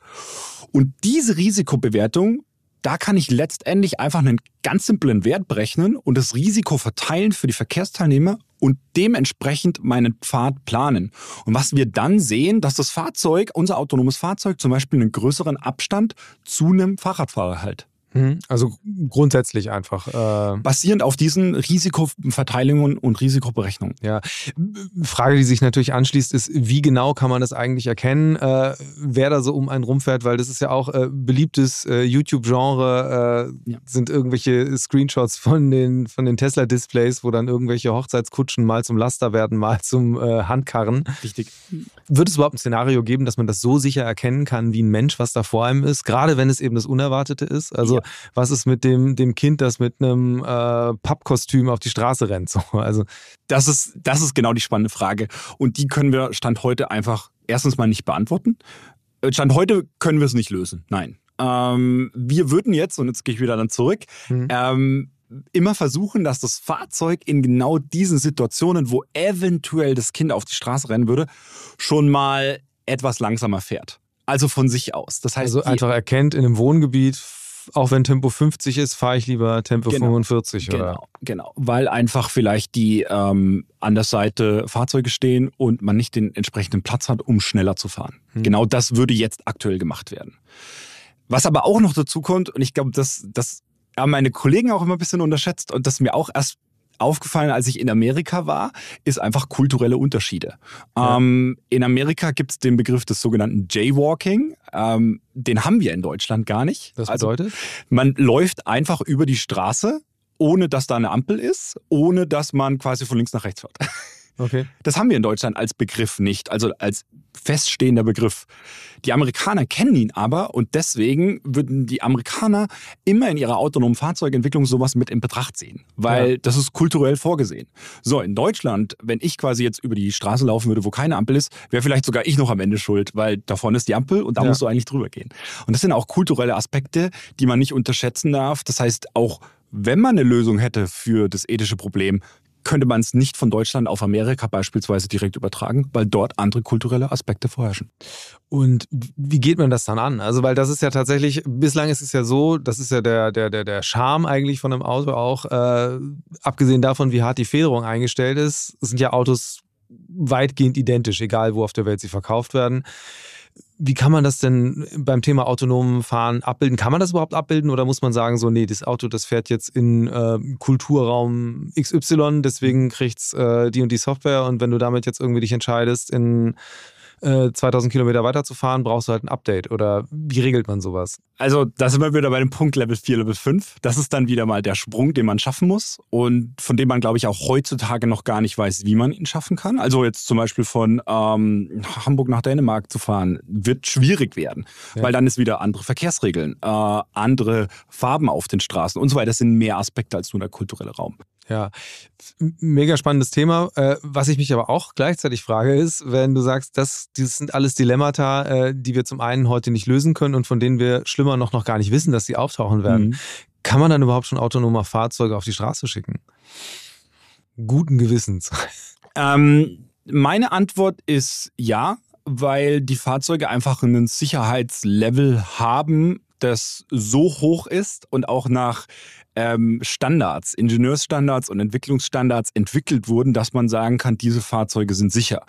Und diese Risikobewertung da kann ich letztendlich einfach einen ganz simplen Wert berechnen und das Risiko verteilen für die Verkehrsteilnehmer und dementsprechend meinen Pfad planen. Und was wir dann sehen, dass das Fahrzeug, unser autonomes Fahrzeug zum Beispiel einen größeren Abstand zu einem Fahrradfahrer hält. Mhm. Also grundsätzlich einfach. Äh Basierend auf diesen Risikoverteilungen und Risikoberechnungen. Ja. Frage, die sich natürlich anschließt, ist, wie genau kann man das eigentlich erkennen, äh, wer da so um einen rumfährt, weil das ist ja auch äh, beliebtes äh, YouTube-Genre, äh, ja. sind irgendwelche Screenshots von den, von den Tesla-Displays, wo dann irgendwelche Hochzeitskutschen mal zum Laster werden, mal zum äh, Handkarren. Richtig. Wird es überhaupt ein Szenario geben, dass man das so sicher erkennen kann, wie ein Mensch, was da vor einem ist, gerade wenn es eben das Unerwartete ist? Also was ist mit dem, dem Kind, das mit einem äh, Pappkostüm auf die Straße rennt? So, also das ist, das ist genau die spannende Frage. Und die können wir Stand heute einfach erstens mal nicht beantworten. Äh, Stand heute können wir es nicht lösen. Nein. Ähm, wir würden jetzt, und jetzt gehe ich wieder dann zurück, mhm. ähm, immer versuchen, dass das Fahrzeug in genau diesen Situationen, wo eventuell das Kind auf die Straße rennen würde, schon mal etwas langsamer fährt. Also von sich aus. Das heißt, also einfach erkennt in einem Wohngebiet auch wenn Tempo 50 ist, fahre ich lieber Tempo genau. 45. Oder? Genau, genau. Weil einfach vielleicht die ähm, an der Seite Fahrzeuge stehen und man nicht den entsprechenden Platz hat, um schneller zu fahren. Hm. Genau das würde jetzt aktuell gemacht werden. Was aber auch noch dazu kommt, und ich glaube, das, das haben meine Kollegen auch immer ein bisschen unterschätzt und das mir auch erst aufgefallen, als ich in Amerika war, ist einfach kulturelle Unterschiede. Ja. Ähm, in Amerika gibt es den Begriff des sogenannten Jaywalking. Ähm, den haben wir in Deutschland gar nicht. Das also, bedeutet? Also, man läuft einfach über die Straße, ohne dass da eine Ampel ist, ohne dass man quasi von links nach rechts fährt. Okay. Das haben wir in Deutschland als Begriff nicht, also als feststehender Begriff. Die Amerikaner kennen ihn aber und deswegen würden die Amerikaner immer in ihrer autonomen Fahrzeugentwicklung sowas mit in Betracht ziehen, weil ja. das ist kulturell vorgesehen. So, in Deutschland, wenn ich quasi jetzt über die Straße laufen würde, wo keine Ampel ist, wäre vielleicht sogar ich noch am Ende schuld, weil da vorne ist die Ampel und da ja. musst du eigentlich drüber gehen. Und das sind auch kulturelle Aspekte, die man nicht unterschätzen darf. Das heißt, auch wenn man eine Lösung hätte für das ethische Problem, könnte man es nicht von Deutschland auf Amerika beispielsweise direkt übertragen, weil dort andere kulturelle Aspekte vorherrschen. Und wie geht man das dann an? Also, weil das ist ja tatsächlich, bislang ist es ja so, das ist ja der, der, der, der Charme eigentlich von einem Auto auch, äh, abgesehen davon, wie hart die Federung eingestellt ist, sind ja Autos weitgehend identisch, egal wo auf der Welt sie verkauft werden. Wie kann man das denn beim Thema autonomen Fahren abbilden? Kann man das überhaupt abbilden oder muss man sagen, so, nee, das Auto, das fährt jetzt in äh, Kulturraum XY, deswegen kriegt's äh, die und die Software und wenn du damit jetzt irgendwie dich entscheidest, in 2000 äh, Kilometer weiterzufahren, brauchst du halt ein Update. Oder wie regelt man sowas? Also, da sind wir wieder bei dem Punkt Level 4, Level 5. Das ist dann wieder mal der Sprung, den man schaffen muss und von dem man, glaube ich, auch heutzutage noch gar nicht weiß, wie man ihn schaffen kann. Also jetzt zum Beispiel von ähm, Hamburg nach Dänemark zu fahren, wird schwierig werden, ja. weil dann ist wieder andere Verkehrsregeln, äh, andere Farben auf den Straßen und so weiter. Das sind mehr Aspekte als nur der kulturelle Raum. Ja, mega spannendes Thema. Äh, was ich mich aber auch gleichzeitig frage, ist, wenn du sagst, das, das sind alles Dilemmata, äh, die wir zum einen heute nicht lösen können und von denen wir schlimmer noch, noch gar nicht wissen, dass sie auftauchen werden. Mhm. Kann man dann überhaupt schon autonome Fahrzeuge auf die Straße schicken? Guten Gewissens. Ähm, meine Antwort ist ja, weil die Fahrzeuge einfach einen Sicherheitslevel haben, das so hoch ist und auch nach ähm, Standards, Ingenieursstandards und Entwicklungsstandards entwickelt wurden, dass man sagen kann, diese Fahrzeuge sind sicher.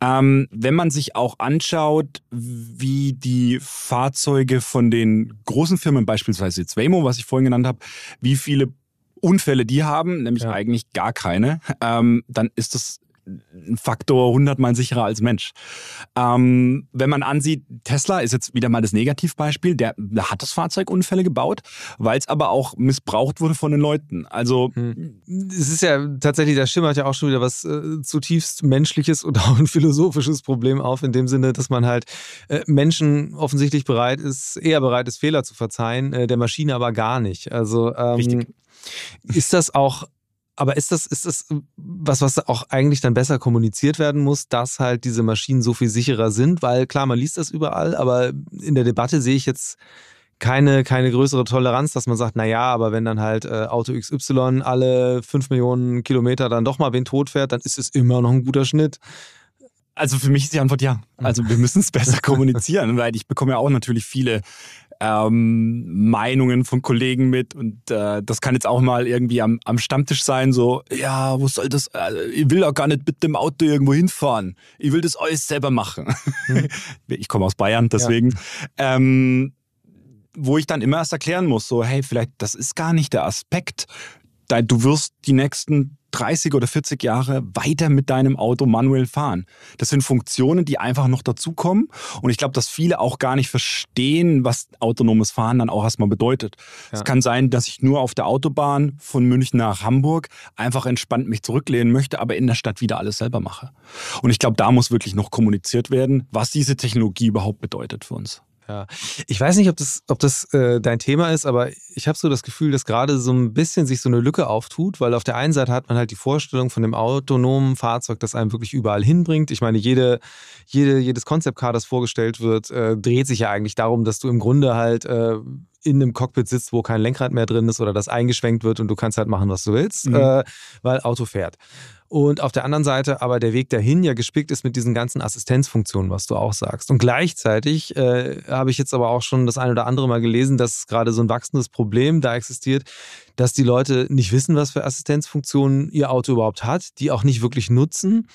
Ähm, wenn man sich auch anschaut, wie die Fahrzeuge von den großen Firmen, beispielsweise jetzt Waymo, was ich vorhin genannt habe, wie viele Unfälle die haben, nämlich ja. eigentlich gar keine, ähm, dann ist das ein Faktor hundertmal sicherer als Mensch. Ähm, wenn man ansieht, Tesla ist jetzt wieder mal das Negativbeispiel, der, der hat das Fahrzeug Unfälle gebaut, weil es aber auch missbraucht wurde von den Leuten. Also hm. es ist ja tatsächlich, da schimmert ja auch schon wieder was äh, zutiefst menschliches und auch ein philosophisches Problem auf, in dem Sinne, dass man halt äh, Menschen offensichtlich bereit ist, eher bereit ist, Fehler zu verzeihen, äh, der Maschine aber gar nicht. Also ähm, ist das auch aber ist das, ist das was, was auch eigentlich dann besser kommuniziert werden muss, dass halt diese Maschinen so viel sicherer sind? Weil klar, man liest das überall, aber in der Debatte sehe ich jetzt keine, keine größere Toleranz, dass man sagt, naja, aber wenn dann halt äh, Auto XY alle fünf Millionen Kilometer dann doch mal wen tot fährt, dann ist es immer noch ein guter Schnitt. Also für mich ist die Antwort ja. Also wir müssen es besser kommunizieren, weil ich bekomme ja auch natürlich viele ähm, Meinungen von Kollegen mit und äh, das kann jetzt auch mal irgendwie am, am Stammtisch sein, so, ja, wo soll das, äh, ich will auch gar nicht mit dem Auto irgendwo hinfahren, ich will das alles selber machen. Mhm. ich komme aus Bayern, deswegen. Ja. Ähm, wo ich dann immer erst erklären muss, so, hey, vielleicht, das ist gar nicht der Aspekt. Du wirst die nächsten 30 oder 40 Jahre weiter mit deinem Auto manuell fahren. Das sind Funktionen, die einfach noch dazukommen. Und ich glaube, dass viele auch gar nicht verstehen, was autonomes Fahren dann auch erstmal bedeutet. Ja. Es kann sein, dass ich nur auf der Autobahn von München nach Hamburg einfach entspannt mich zurücklehnen möchte, aber in der Stadt wieder alles selber mache. Und ich glaube, da muss wirklich noch kommuniziert werden, was diese Technologie überhaupt bedeutet für uns. Ja, ich weiß nicht, ob das, ob das äh, dein Thema ist, aber ich habe so das Gefühl, dass gerade so ein bisschen sich so eine Lücke auftut, weil auf der einen Seite hat man halt die Vorstellung von dem autonomen Fahrzeug, das einem wirklich überall hinbringt. Ich meine, jede, jede, jedes Concept Car, das vorgestellt wird, äh, dreht sich ja eigentlich darum, dass du im Grunde halt äh, in einem Cockpit sitzt, wo kein Lenkrad mehr drin ist oder das eingeschwenkt wird und du kannst halt machen, was du willst, mhm. äh, weil Auto fährt. Und auf der anderen Seite aber der Weg dahin ja gespickt ist mit diesen ganzen Assistenzfunktionen, was du auch sagst. Und gleichzeitig äh, habe ich jetzt aber auch schon das eine oder andere Mal gelesen, dass gerade so ein wachsendes Problem da existiert, dass die Leute nicht wissen, was für Assistenzfunktionen ihr Auto überhaupt hat, die auch nicht wirklich nutzen.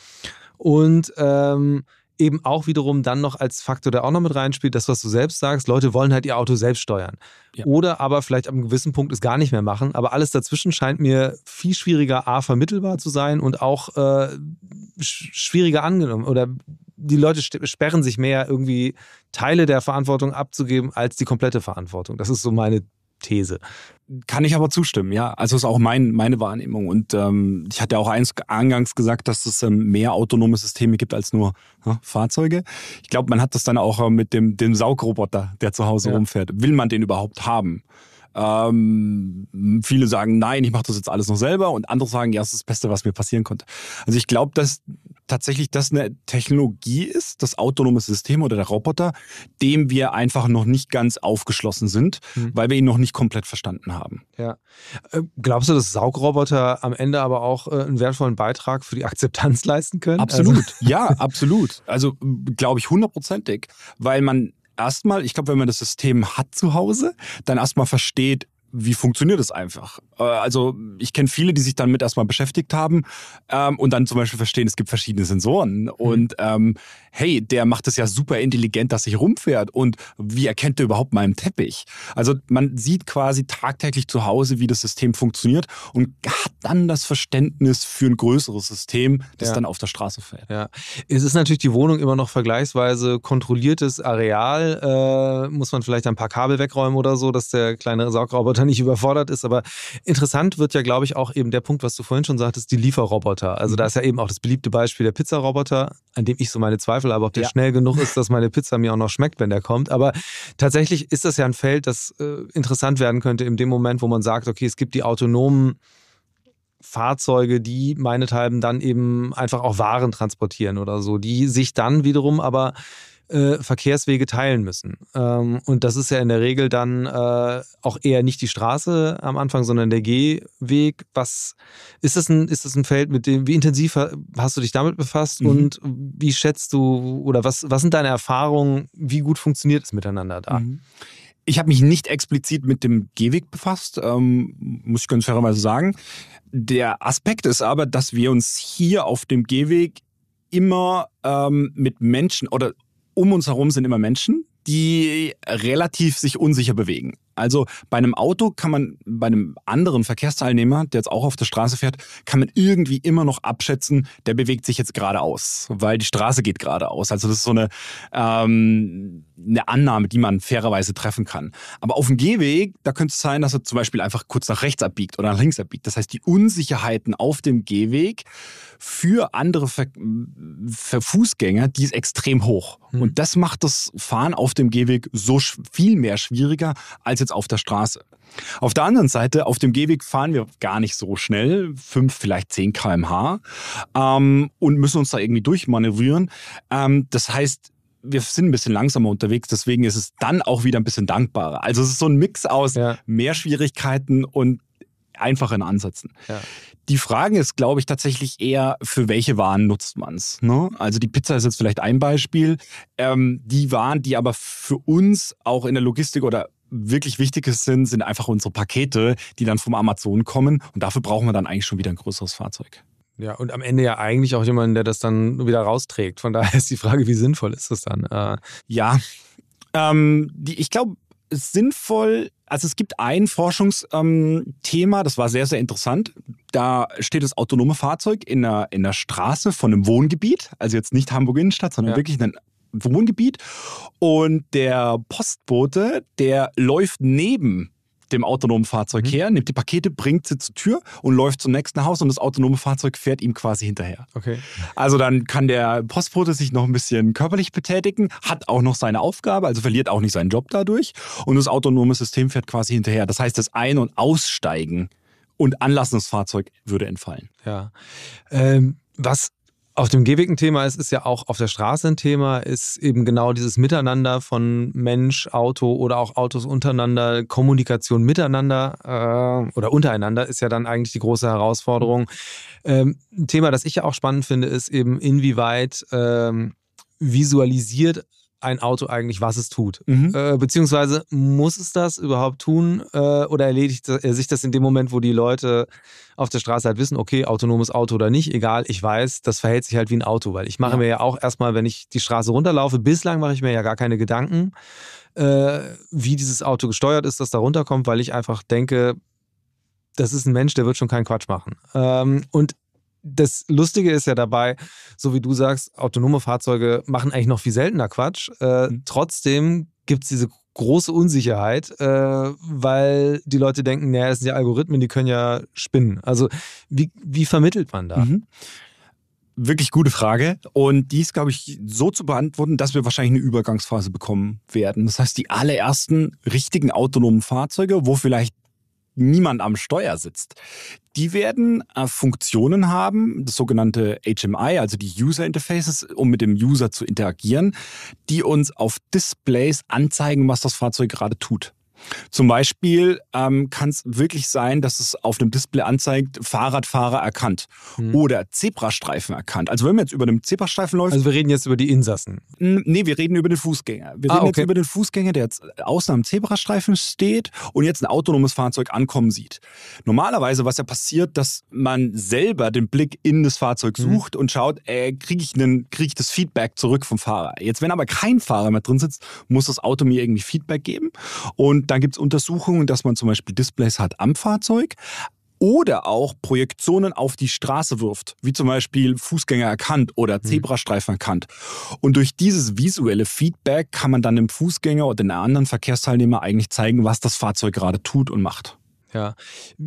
Und ähm, eben auch wiederum dann noch als Faktor, der auch noch mit reinspielt, das, was du selbst sagst, Leute wollen halt ihr Auto selbst steuern. Ja. Oder aber vielleicht einem gewissen Punkt es gar nicht mehr machen. Aber alles dazwischen scheint mir viel schwieriger A, vermittelbar zu sein und auch äh, schwieriger angenommen. Oder die Leute sperren sich mehr, irgendwie Teile der Verantwortung abzugeben, als die komplette Verantwortung. Das ist so meine These. Kann ich aber zustimmen, ja. Also ist auch mein, meine Wahrnehmung. Und ähm, ich hatte ja auch eins, eingangs gesagt, dass es ähm, mehr autonome Systeme gibt als nur ja, Fahrzeuge. Ich glaube, man hat das dann auch äh, mit dem, dem Saugroboter, der zu Hause ja. rumfährt. Will man den überhaupt haben? Ähm, viele sagen, nein, ich mache das jetzt alles noch selber und andere sagen, ja, das ist das Beste, was mir passieren konnte. Also ich glaube, dass tatsächlich das eine Technologie ist, das autonome System oder der Roboter, dem wir einfach noch nicht ganz aufgeschlossen sind, mhm. weil wir ihn noch nicht komplett verstanden haben. Ja. Äh, glaubst du, dass Saugroboter am Ende aber auch äh, einen wertvollen Beitrag für die Akzeptanz leisten können? Absolut, also ja, absolut. Also glaube ich hundertprozentig, weil man erstmal, ich glaube, wenn man das System hat zu Hause, dann erstmal versteht, wie funktioniert es einfach? Äh, also ich kenne viele, die sich dann mit erstmal beschäftigt haben ähm, und dann zum Beispiel verstehen, es gibt verschiedene Sensoren mhm. und ähm, hey, der macht es ja super intelligent, dass ich rumfährt und wie erkennt er überhaupt meinen Teppich? Also man sieht quasi tagtäglich zu Hause, wie das System funktioniert und hat dann das Verständnis für ein größeres System, das ja. dann auf der Straße fährt. Ja, es ist natürlich die Wohnung immer noch vergleichsweise kontrolliertes Areal, äh, muss man vielleicht ein paar Kabel wegräumen oder so, dass der kleine Saugroboter nicht überfordert ist. Aber interessant wird ja, glaube ich, auch eben der Punkt, was du vorhin schon sagtest, die Lieferroboter. Also da mhm. ist ja eben auch das beliebte Beispiel der Pizzaroboter, an dem ich so meine Zweifel habe, ob der ja. schnell genug ist, dass meine Pizza mir auch noch schmeckt, wenn der kommt. Aber tatsächlich ist das ja ein Feld, das äh, interessant werden könnte in dem Moment, wo man sagt, okay, es gibt die autonomen Fahrzeuge, die meinethalben dann eben einfach auch Waren transportieren oder so, die sich dann wiederum aber äh, Verkehrswege teilen müssen. Ähm, und das ist ja in der Regel dann äh, auch eher nicht die Straße am Anfang, sondern der Gehweg. Was ist das ein, ist das ein Feld, mit dem, wie intensiv hast du dich damit befasst mhm. und wie schätzt du oder was, was sind deine Erfahrungen, wie gut funktioniert es miteinander da? Mhm. Ich habe mich nicht explizit mit dem Gehweg befasst, ähm, muss ich ganz fairerweise sagen. Der Aspekt ist aber, dass wir uns hier auf dem Gehweg immer ähm, mit Menschen oder um uns herum sind immer Menschen, die relativ sich unsicher bewegen. Also bei einem Auto kann man, bei einem anderen Verkehrsteilnehmer, der jetzt auch auf der Straße fährt, kann man irgendwie immer noch abschätzen, der bewegt sich jetzt geradeaus, weil die Straße geht geradeaus. Also das ist so eine, ähm, eine Annahme, die man fairerweise treffen kann. Aber auf dem Gehweg, da könnte es sein, dass er zum Beispiel einfach kurz nach rechts abbiegt oder nach links abbiegt. Das heißt, die Unsicherheiten auf dem Gehweg für andere Ver für Fußgänger, die ist extrem hoch. Mhm. Und das macht das Fahren auf dem Gehweg so viel mehr schwieriger als jetzt auf der Straße. Auf der anderen Seite, auf dem Gehweg fahren wir gar nicht so schnell, 5, vielleicht 10 km/h, ähm, und müssen uns da irgendwie durchmanövrieren. Ähm, das heißt, wir sind ein bisschen langsamer unterwegs, deswegen ist es dann auch wieder ein bisschen dankbarer. Also es ist so ein Mix aus ja. mehr Schwierigkeiten und einfachen Ansätzen. Ja. Die Frage ist, glaube ich, tatsächlich eher, für welche Waren nutzt man es. Ne? Also die Pizza ist jetzt vielleicht ein Beispiel. Ähm, die Waren, die aber für uns auch in der Logistik oder wirklich Wichtiges sind, sind einfach unsere Pakete, die dann vom Amazon kommen. Und dafür brauchen wir dann eigentlich schon wieder ein größeres Fahrzeug. Ja, und am Ende ja eigentlich auch jemanden, der das dann wieder rausträgt. Von daher ist die Frage, wie sinnvoll ist das dann? Äh ja, ähm, die, ich glaube, sinnvoll. Also es gibt ein Forschungsthema, ähm, das war sehr, sehr interessant. Da steht das autonome Fahrzeug in der, in der Straße von einem Wohngebiet, also jetzt nicht Hamburg Innenstadt, sondern ja. wirklich ein Wohngebiet. Und der Postbote, der läuft neben dem autonomen Fahrzeug mhm. her, nimmt die Pakete, bringt sie zur Tür und läuft zum nächsten Haus und das autonome Fahrzeug fährt ihm quasi hinterher. Okay. Also dann kann der Postbote sich noch ein bisschen körperlich betätigen, hat auch noch seine Aufgabe, also verliert auch nicht seinen Job dadurch und das autonome System fährt quasi hinterher. Das heißt, das Ein- und Aussteigen und Anlassen des Fahrzeugs würde entfallen. Ja. Ähm, was auf dem Gehweg ein Thema ist, ist ja auch auf der Straße ein Thema, ist eben genau dieses Miteinander von Mensch, Auto oder auch Autos untereinander, Kommunikation miteinander äh, oder untereinander ist ja dann eigentlich die große Herausforderung. Ähm, ein Thema, das ich ja auch spannend finde, ist eben inwieweit ähm, visualisiert ein Auto eigentlich, was es tut? Mhm. Äh, beziehungsweise muss es das überhaupt tun äh, oder erledigt er sich das in dem Moment, wo die Leute auf der Straße halt wissen, okay, autonomes Auto oder nicht, egal, ich weiß, das verhält sich halt wie ein Auto, weil ich mache ja. mir ja auch erstmal, wenn ich die Straße runterlaufe, bislang mache ich mir ja gar keine Gedanken, äh, wie dieses Auto gesteuert ist, das da runterkommt, weil ich einfach denke, das ist ein Mensch, der wird schon keinen Quatsch machen. Ähm, und das Lustige ist ja dabei, so wie du sagst, autonome Fahrzeuge machen eigentlich noch viel seltener Quatsch. Äh, mhm. Trotzdem gibt es diese große Unsicherheit, äh, weil die Leute denken, naja, das sind ja Algorithmen, die können ja spinnen. Also wie, wie vermittelt man da? Mhm. Wirklich gute Frage. Und die ist, glaube ich, so zu beantworten, dass wir wahrscheinlich eine Übergangsphase bekommen werden. Das heißt, die allerersten richtigen autonomen Fahrzeuge, wo vielleicht niemand am Steuer sitzt. Die werden äh, Funktionen haben, das sogenannte HMI, also die User Interfaces, um mit dem User zu interagieren, die uns auf Displays anzeigen, was das Fahrzeug gerade tut. Zum Beispiel ähm, kann es wirklich sein, dass es auf dem Display anzeigt, Fahrradfahrer erkannt mhm. oder Zebrastreifen erkannt. Also wenn man jetzt über dem Zebrastreifen läuft. Also wir reden jetzt über die Insassen. Nee, wir reden über den Fußgänger. Wir ah, reden okay. jetzt über den Fußgänger, der jetzt außen am Zebrastreifen steht und jetzt ein autonomes Fahrzeug ankommen sieht. Normalerweise, was ja passiert, dass man selber den Blick in das Fahrzeug mhm. sucht mhm. und schaut, äh, kriege ich, krieg ich das Feedback zurück vom Fahrer. Jetzt, wenn aber kein Fahrer mehr drin sitzt, muss das Auto mir irgendwie Feedback geben und dann gibt es Untersuchungen, dass man zum Beispiel Displays hat am Fahrzeug, oder auch Projektionen auf die Straße wirft, wie zum Beispiel Fußgänger erkannt oder mhm. Zebrastreifen erkannt. Und durch dieses visuelle Feedback kann man dann dem Fußgänger oder den anderen Verkehrsteilnehmer eigentlich zeigen, was das Fahrzeug gerade tut und macht. Ja,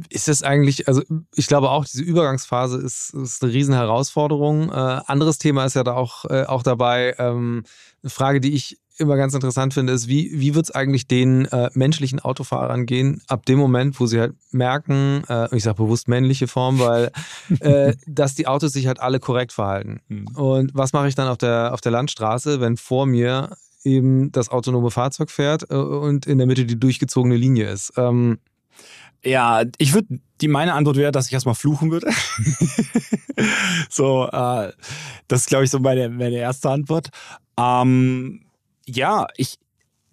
ist das eigentlich, also ich glaube auch, diese Übergangsphase ist, ist eine riesen Herausforderung. Äh, anderes Thema ist ja da auch, äh, auch dabei, ähm, eine Frage, die ich immer ganz interessant finde, ist, wie, wie wird es eigentlich den äh, menschlichen Autofahrern gehen, ab dem Moment, wo sie halt merken, äh, ich sage bewusst männliche Form, weil äh, dass die Autos sich halt alle korrekt verhalten. Mhm. Und was mache ich dann auf der, auf der Landstraße, wenn vor mir eben das autonome Fahrzeug fährt äh, und in der Mitte die durchgezogene Linie ist? Ähm, ja, ich würde, die meine Antwort wäre, dass ich erstmal fluchen würde. so, äh, das ist, glaube ich, so meine, meine erste Antwort. Ähm, ja, ich,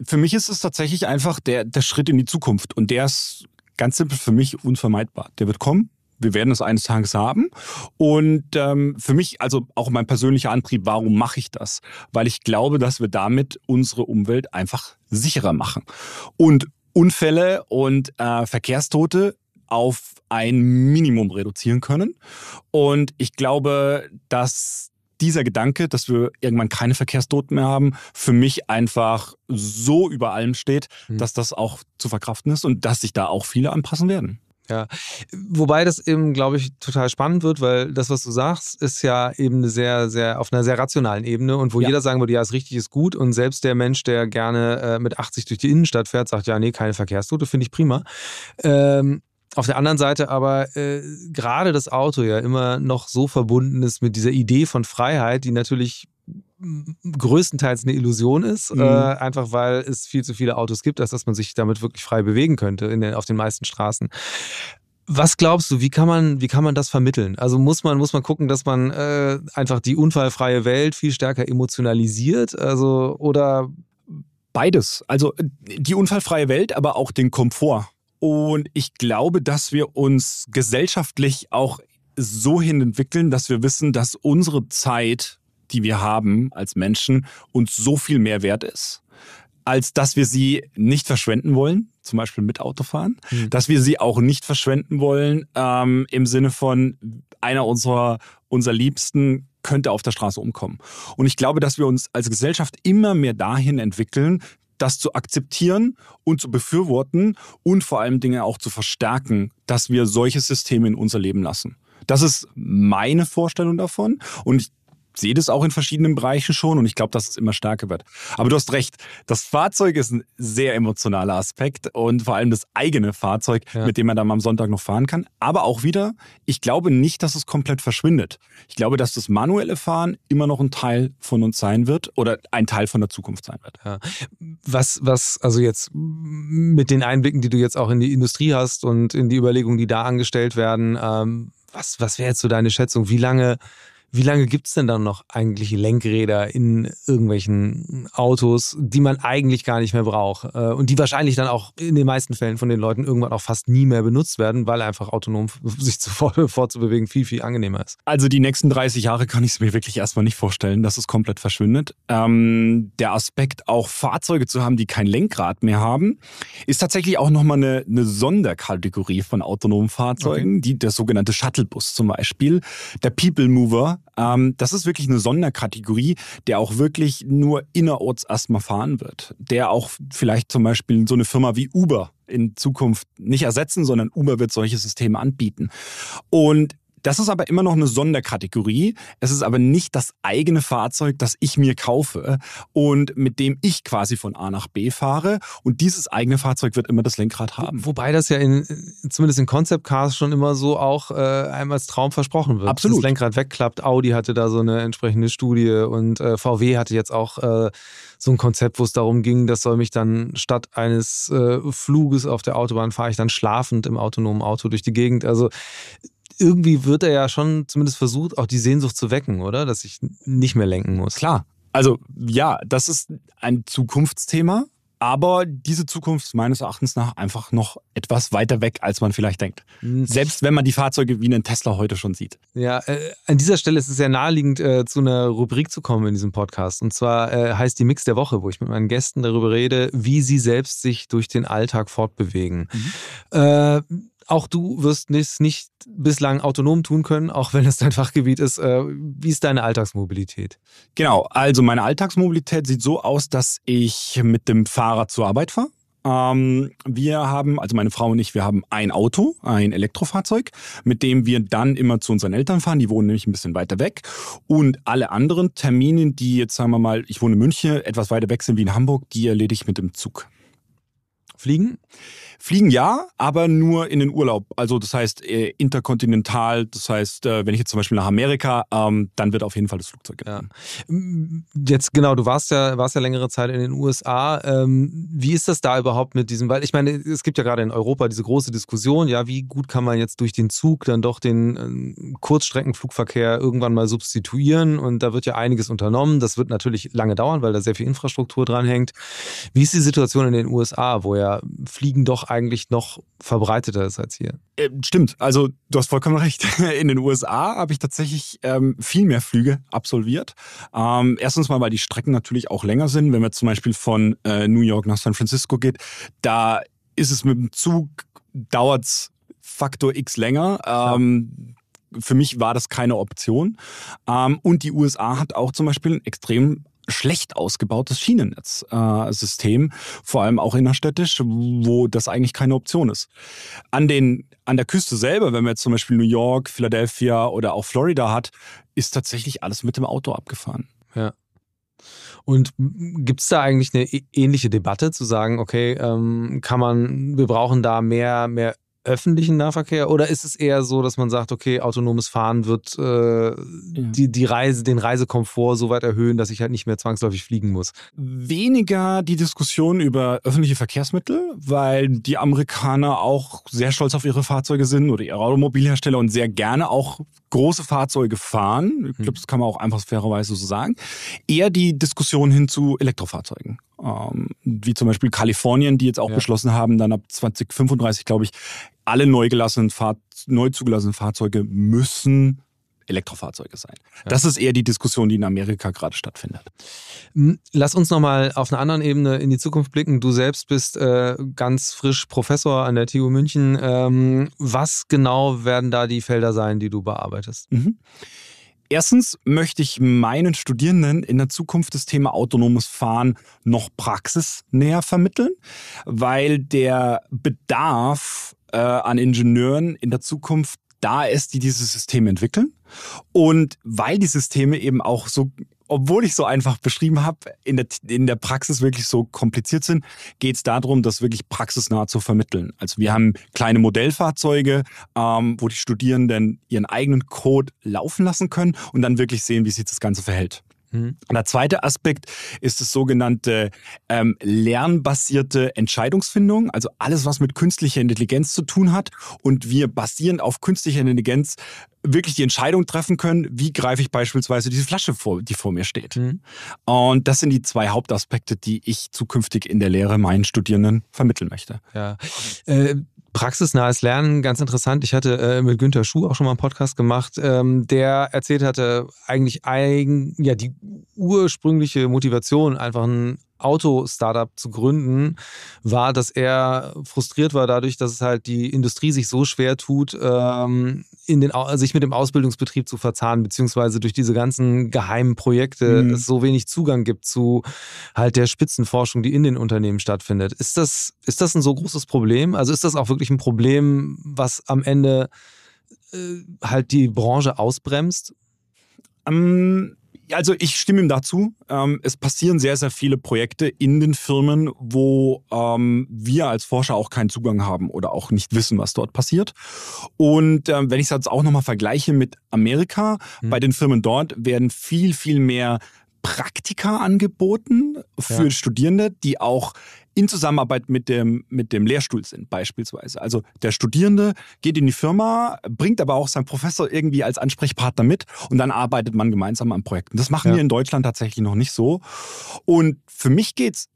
für mich ist es tatsächlich einfach der, der Schritt in die Zukunft. Und der ist ganz simpel für mich unvermeidbar. Der wird kommen. Wir werden es eines Tages haben. Und ähm, für mich, also auch mein persönlicher Antrieb, warum mache ich das? Weil ich glaube, dass wir damit unsere Umwelt einfach sicherer machen. Und Unfälle und äh, Verkehrstote auf ein Minimum reduzieren können. Und ich glaube, dass dieser Gedanke, dass wir irgendwann keine Verkehrstoten mehr haben, für mich einfach so über allem steht, mhm. dass das auch zu verkraften ist und dass sich da auch viele anpassen werden. Ja, wobei das eben, glaube ich, total spannend wird, weil das, was du sagst, ist ja eben eine sehr, sehr auf einer sehr rationalen Ebene und wo ja. jeder sagen würde, ja, ist richtig, ist gut und selbst der Mensch, der gerne äh, mit 80 durch die Innenstadt fährt, sagt, ja, nee, keine Verkehrstote, finde ich prima. Ähm, auf der anderen Seite aber äh, gerade das Auto ja immer noch so verbunden ist mit dieser Idee von Freiheit, die natürlich größtenteils eine Illusion ist, mhm. äh, einfach weil es viel zu viele Autos gibt, als dass man sich damit wirklich frei bewegen könnte den, auf den meisten Straßen. Was glaubst du, wie kann man, wie kann man das vermitteln? Also muss man, muss man gucken, dass man äh, einfach die unfallfreie Welt viel stärker emotionalisiert? Also, oder beides. Also die unfallfreie Welt, aber auch den Komfort. Und ich glaube, dass wir uns gesellschaftlich auch so hin entwickeln, dass wir wissen, dass unsere Zeit, die wir haben als Menschen, uns so viel mehr wert ist. als dass wir sie nicht verschwenden wollen, zum Beispiel mit Autofahren, mhm. dass wir sie auch nicht verschwenden wollen ähm, im Sinne von einer unserer, unserer Liebsten könnte auf der Straße umkommen. Und ich glaube, dass wir uns als Gesellschaft immer mehr dahin entwickeln, das zu akzeptieren und zu befürworten und vor allem Dinge auch zu verstärken, dass wir solche Systeme in unser Leben lassen. Das ist meine Vorstellung davon. Und ich sehe das auch in verschiedenen Bereichen schon und ich glaube, dass es immer stärker wird. Aber du hast recht, das Fahrzeug ist ein sehr emotionaler Aspekt und vor allem das eigene Fahrzeug, ja. mit dem man dann am Sonntag noch fahren kann. Aber auch wieder, ich glaube nicht, dass es komplett verschwindet. Ich glaube, dass das manuelle Fahren immer noch ein Teil von uns sein wird oder ein Teil von der Zukunft sein wird. Ja. Was, was, also jetzt mit den Einblicken, die du jetzt auch in die Industrie hast und in die Überlegungen, die da angestellt werden, ähm, was, was wäre jetzt so deine Schätzung? Wie lange wie lange gibt es denn dann noch eigentlich Lenkräder in irgendwelchen Autos, die man eigentlich gar nicht mehr braucht äh, und die wahrscheinlich dann auch in den meisten Fällen von den Leuten irgendwann auch fast nie mehr benutzt werden, weil einfach autonom sich fortzubewegen viel, viel angenehmer ist? Also die nächsten 30 Jahre kann ich es mir wirklich erstmal nicht vorstellen, dass es komplett verschwindet. Ähm, der Aspekt, auch Fahrzeuge zu haben, die kein Lenkrad mehr haben, ist tatsächlich auch nochmal eine, eine Sonderkategorie von autonomen Fahrzeugen, okay. die der sogenannte Shuttlebus zum Beispiel, der People Mover ähm, das ist wirklich eine Sonderkategorie, der auch wirklich nur innerorts erstmal fahren wird. Der auch vielleicht zum Beispiel so eine Firma wie Uber in Zukunft nicht ersetzen, sondern Uber wird solche Systeme anbieten. Und das ist aber immer noch eine Sonderkategorie. Es ist aber nicht das eigene Fahrzeug, das ich mir kaufe und mit dem ich quasi von A nach B fahre. Und dieses eigene Fahrzeug wird immer das Lenkrad haben. Wobei das ja in, zumindest in Concept Cars schon immer so auch äh, einem als Traum versprochen wird. Absolut. Das Lenkrad wegklappt. Audi hatte da so eine entsprechende Studie und äh, VW hatte jetzt auch äh, so ein Konzept, wo es darum ging, das soll mich dann statt eines äh, Fluges auf der Autobahn fahre ich dann schlafend im autonomen Auto durch die Gegend. Also irgendwie wird er ja schon zumindest versucht, auch die Sehnsucht zu wecken, oder? Dass ich nicht mehr lenken muss. Klar. Also ja, das ist ein Zukunftsthema, aber diese Zukunft ist meines Erachtens nach einfach noch etwas weiter weg, als man vielleicht denkt. Mhm. Selbst wenn man die Fahrzeuge wie einen Tesla heute schon sieht. Ja, äh, an dieser Stelle ist es sehr naheliegend, äh, zu einer Rubrik zu kommen in diesem Podcast. Und zwar äh, heißt die Mix der Woche, wo ich mit meinen Gästen darüber rede, wie sie selbst sich durch den Alltag fortbewegen. Mhm. Auch du wirst es nicht bislang autonom tun können, auch wenn es dein Fachgebiet ist. Äh, wie ist deine Alltagsmobilität? Genau, also meine Alltagsmobilität sieht so aus, dass ich mit dem Fahrrad zur Arbeit fahre. Ähm, wir haben, also meine Frau und ich, wir haben ein Auto, ein Elektrofahrzeug, mit dem wir dann immer zu unseren Eltern fahren. Die wohnen nämlich ein bisschen weiter weg. Und alle anderen Termine, die jetzt sagen wir mal, ich wohne in München, etwas weiter weg sind wie in Hamburg, die erledige ich mit dem Zug. Fliegen? Fliegen ja, aber nur in den Urlaub. Also das heißt äh, interkontinental. Das heißt, äh, wenn ich jetzt zum Beispiel nach Amerika, ähm, dann wird auf jeden Fall das Flugzeug genommen. Ja. Jetzt genau, du warst ja, warst ja längere Zeit in den USA. Ähm, wie ist das da überhaupt mit diesem? Weil ich meine, es gibt ja gerade in Europa diese große Diskussion, ja, wie gut kann man jetzt durch den Zug dann doch den äh, Kurzstreckenflugverkehr irgendwann mal substituieren? Und da wird ja einiges unternommen. Das wird natürlich lange dauern, weil da sehr viel Infrastruktur dran hängt. Wie ist die Situation in den USA, wo ja Fliegen doch eigentlich noch verbreiteter ist als hier. Äh, stimmt, also du hast vollkommen recht. In den USA habe ich tatsächlich ähm, viel mehr Flüge absolviert. Ähm, erstens mal, weil die Strecken natürlich auch länger sind. Wenn man zum Beispiel von äh, New York nach San Francisco geht, da ist es mit dem Zug, dauert es Faktor X länger. Ähm, für mich war das keine Option. Ähm, und die USA hat auch zum Beispiel ein extrem schlecht ausgebautes Schienennetzsystem, äh, vor allem auch innerstädtisch, wo das eigentlich keine Option ist. An, den, an der Küste selber, wenn man jetzt zum Beispiel New York, Philadelphia oder auch Florida hat, ist tatsächlich alles mit dem Auto abgefahren. Ja. Und gibt es da eigentlich eine ähnliche Debatte zu sagen, okay, ähm, kann man, wir brauchen da mehr, mehr öffentlichen Nahverkehr oder ist es eher so, dass man sagt, okay, autonomes Fahren wird äh, ja. die, die Reise, den Reisekomfort so weit erhöhen, dass ich halt nicht mehr zwangsläufig fliegen muss? Weniger die Diskussion über öffentliche Verkehrsmittel, weil die Amerikaner auch sehr stolz auf ihre Fahrzeuge sind oder ihre Automobilhersteller und sehr gerne auch große Fahrzeuge fahren. Ich glaube, hm. das kann man auch einfach fairerweise so sagen. Eher die Diskussion hin zu Elektrofahrzeugen. Ähm, wie zum Beispiel Kalifornien, die jetzt auch ja. beschlossen haben, dann ab 2035, glaube ich, alle neu, gelassenen Fahr neu zugelassenen Fahrzeuge müssen Elektrofahrzeuge sein. Ja. Das ist eher die Diskussion, die in Amerika gerade stattfindet. Hm, lass uns nochmal auf einer anderen Ebene in die Zukunft blicken. Du selbst bist äh, ganz frisch Professor an der TU München. Ähm, was genau werden da die Felder sein, die du bearbeitest? Mhm. Erstens möchte ich meinen Studierenden in der Zukunft das Thema autonomes Fahren noch praxisnäher vermitteln, weil der Bedarf äh, an Ingenieuren in der Zukunft da ist, die diese Systeme entwickeln. Und weil die Systeme eben auch so obwohl ich so einfach beschrieben habe, in der, in der Praxis wirklich so kompliziert sind, geht es darum, das wirklich praxisnah zu vermitteln. Also wir haben kleine Modellfahrzeuge, ähm, wo die Studierenden ihren eigenen Code laufen lassen können und dann wirklich sehen, wie sich das Ganze verhält. Mhm. Der zweite Aspekt ist das sogenannte ähm, lernbasierte Entscheidungsfindung, also alles, was mit künstlicher Intelligenz zu tun hat. Und wir basierend auf künstlicher Intelligenz wirklich die Entscheidung treffen können, wie greife ich beispielsweise diese Flasche vor, die vor mir steht. Mhm. Und das sind die zwei Hauptaspekte, die ich zukünftig in der Lehre meinen Studierenden vermitteln möchte. Ja. Äh, praxisnahes Lernen, ganz interessant. Ich hatte äh, mit Günter Schuh auch schon mal einen Podcast gemacht, ähm, der erzählt hatte, eigentlich eigen, ja, die ursprüngliche Motivation, einfach ein Auto-Startup zu gründen, war, dass er frustriert war dadurch, dass es halt die Industrie sich so schwer tut, ähm, in den, sich mit dem Ausbildungsbetrieb zu verzahnen, beziehungsweise durch diese ganzen geheimen Projekte mhm. es so wenig Zugang gibt zu halt der Spitzenforschung, die in den Unternehmen stattfindet. Ist das, ist das ein so großes Problem? Also ist das auch wirklich ein Problem, was am Ende äh, halt die Branche ausbremst? Um ähm, also ich stimme ihm dazu. Ähm, es passieren sehr, sehr viele Projekte in den Firmen, wo ähm, wir als Forscher auch keinen Zugang haben oder auch nicht wissen, was dort passiert. Und ähm, wenn ich es jetzt auch nochmal vergleiche mit Amerika, mhm. bei den Firmen dort werden viel, viel mehr Praktika angeboten für ja. Studierende, die auch in Zusammenarbeit mit dem, mit dem Lehrstuhl sind, beispielsweise. Also der Studierende geht in die Firma, bringt aber auch seinen Professor irgendwie als Ansprechpartner mit und dann arbeitet man gemeinsam an Projekten. Das machen ja. wir in Deutschland tatsächlich noch nicht so. Und für mich geht es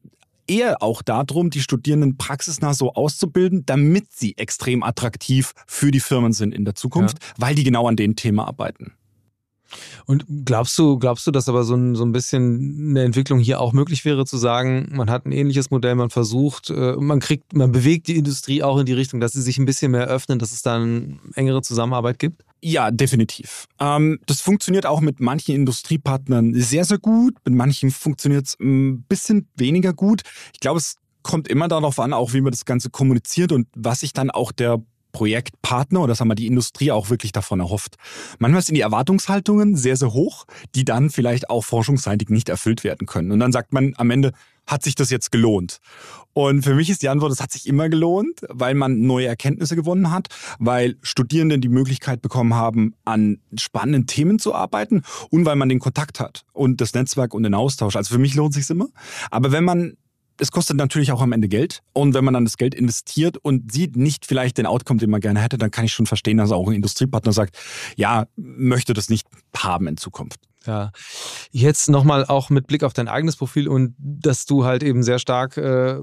eher auch darum, die Studierenden praxisnah so auszubilden, damit sie extrem attraktiv für die Firmen sind in der Zukunft, ja. weil die genau an dem Thema arbeiten. Und glaubst du, glaubst du, dass aber so ein, so ein bisschen eine Entwicklung hier auch möglich wäre, zu sagen, man hat ein ähnliches Modell, man versucht, äh, man kriegt, man bewegt die Industrie auch in die Richtung, dass sie sich ein bisschen mehr öffnen, dass es dann engere Zusammenarbeit gibt? Ja, definitiv. Ähm, das funktioniert auch mit manchen Industriepartnern sehr, sehr gut. Mit manchen funktioniert es ein bisschen weniger gut. Ich glaube, es kommt immer darauf an, auch wie man das Ganze kommuniziert und was sich dann auch der Projektpartner oder sagen wir die Industrie auch wirklich davon erhofft. Manchmal sind die Erwartungshaltungen sehr, sehr hoch, die dann vielleicht auch forschungsseitig nicht erfüllt werden können. Und dann sagt man am Ende, hat sich das jetzt gelohnt? Und für mich ist die Antwort, es hat sich immer gelohnt, weil man neue Erkenntnisse gewonnen hat, weil Studierende die Möglichkeit bekommen haben, an spannenden Themen zu arbeiten und weil man den Kontakt hat und das Netzwerk und den Austausch. Also für mich lohnt es sich immer. Aber wenn man es kostet natürlich auch am Ende Geld. Und wenn man dann das Geld investiert und sieht nicht vielleicht den Outcome, den man gerne hätte, dann kann ich schon verstehen, dass auch ein Industriepartner sagt, ja, möchte das nicht haben in Zukunft. Ja, jetzt nochmal auch mit Blick auf dein eigenes Profil und dass du halt eben sehr stark äh,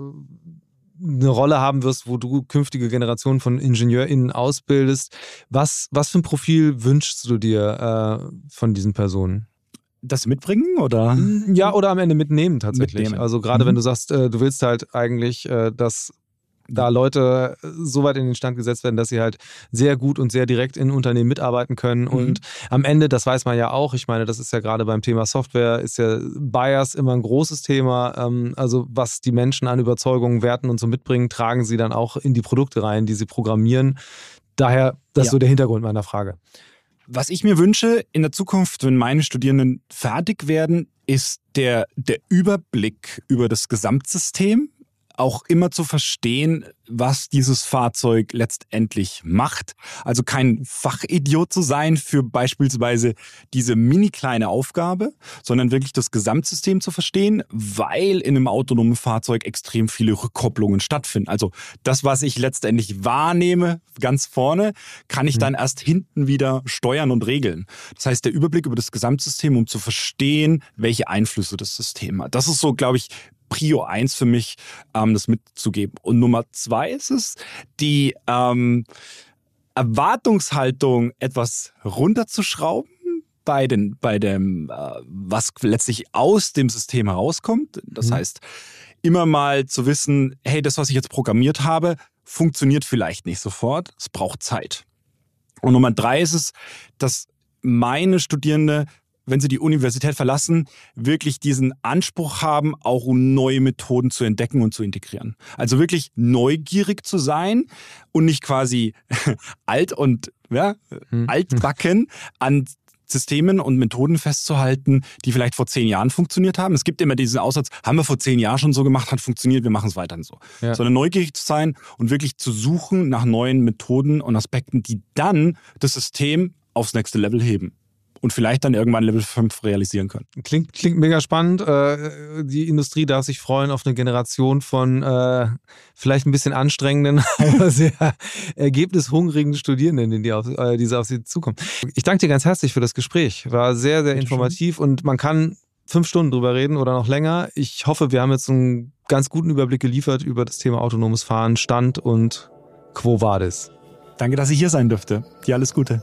eine Rolle haben wirst, wo du künftige Generationen von IngenieurInnen ausbildest. Was, was für ein Profil wünschst du dir äh, von diesen Personen? Das mitbringen oder? Ja, oder am Ende mitnehmen tatsächlich. Mitnehmen. Also gerade mhm. wenn du sagst, äh, du willst halt eigentlich, äh, dass da Leute so weit in den Stand gesetzt werden, dass sie halt sehr gut und sehr direkt in Unternehmen mitarbeiten können. Mhm. Und am Ende, das weiß man ja auch, ich meine, das ist ja gerade beim Thema Software, ist ja Bias immer ein großes Thema. Ähm, also was die Menschen an Überzeugungen, Werten und so mitbringen, tragen sie dann auch in die Produkte rein, die sie programmieren. Daher, das ja. ist so der Hintergrund meiner Frage. Was ich mir wünsche in der Zukunft, wenn meine Studierenden fertig werden, ist der, der Überblick über das Gesamtsystem, auch immer zu verstehen, was dieses Fahrzeug letztendlich macht. Also kein Fachidiot zu sein für beispielsweise diese mini kleine Aufgabe, sondern wirklich das Gesamtsystem zu verstehen, weil in einem autonomen Fahrzeug extrem viele Rückkopplungen stattfinden. Also das, was ich letztendlich wahrnehme, ganz vorne, kann ich mhm. dann erst hinten wieder steuern und regeln. Das heißt, der Überblick über das Gesamtsystem, um zu verstehen, welche Einflüsse das System hat. Das ist so, glaube ich, Prio 1 für mich, ähm, das mitzugeben. Und Nummer zwei ist es, die ähm, Erwartungshaltung etwas runterzuschrauben bei, den, bei dem, äh, was letztlich aus dem System herauskommt. Das mhm. heißt, immer mal zu wissen, hey, das, was ich jetzt programmiert habe, funktioniert vielleicht nicht sofort. Es braucht Zeit. Und Nummer drei ist es, dass meine Studierende wenn sie die Universität verlassen, wirklich diesen Anspruch haben, auch neue Methoden zu entdecken und zu integrieren. Also wirklich neugierig zu sein und nicht quasi alt und ja, hm. altbacken an Systemen und Methoden festzuhalten, die vielleicht vor zehn Jahren funktioniert haben. Es gibt immer diesen Aussatz, haben wir vor zehn Jahren schon so gemacht, hat funktioniert, wir machen es weiterhin so. Ja. Sondern neugierig zu sein und wirklich zu suchen nach neuen Methoden und Aspekten, die dann das System aufs nächste Level heben und vielleicht dann irgendwann Level 5 realisieren können. Klingt, klingt mega spannend. Äh, die Industrie darf sich freuen auf eine Generation von äh, vielleicht ein bisschen anstrengenden, aber sehr ergebnishungrigen Studierenden, die, auf, äh, die auf sie zukommen. Ich danke dir ganz herzlich für das Gespräch. War sehr, sehr informativ und man kann fünf Stunden drüber reden oder noch länger. Ich hoffe, wir haben jetzt einen ganz guten Überblick geliefert über das Thema autonomes Fahren, Stand und Quo Vadis. Danke, dass ich hier sein durfte. Dir alles Gute.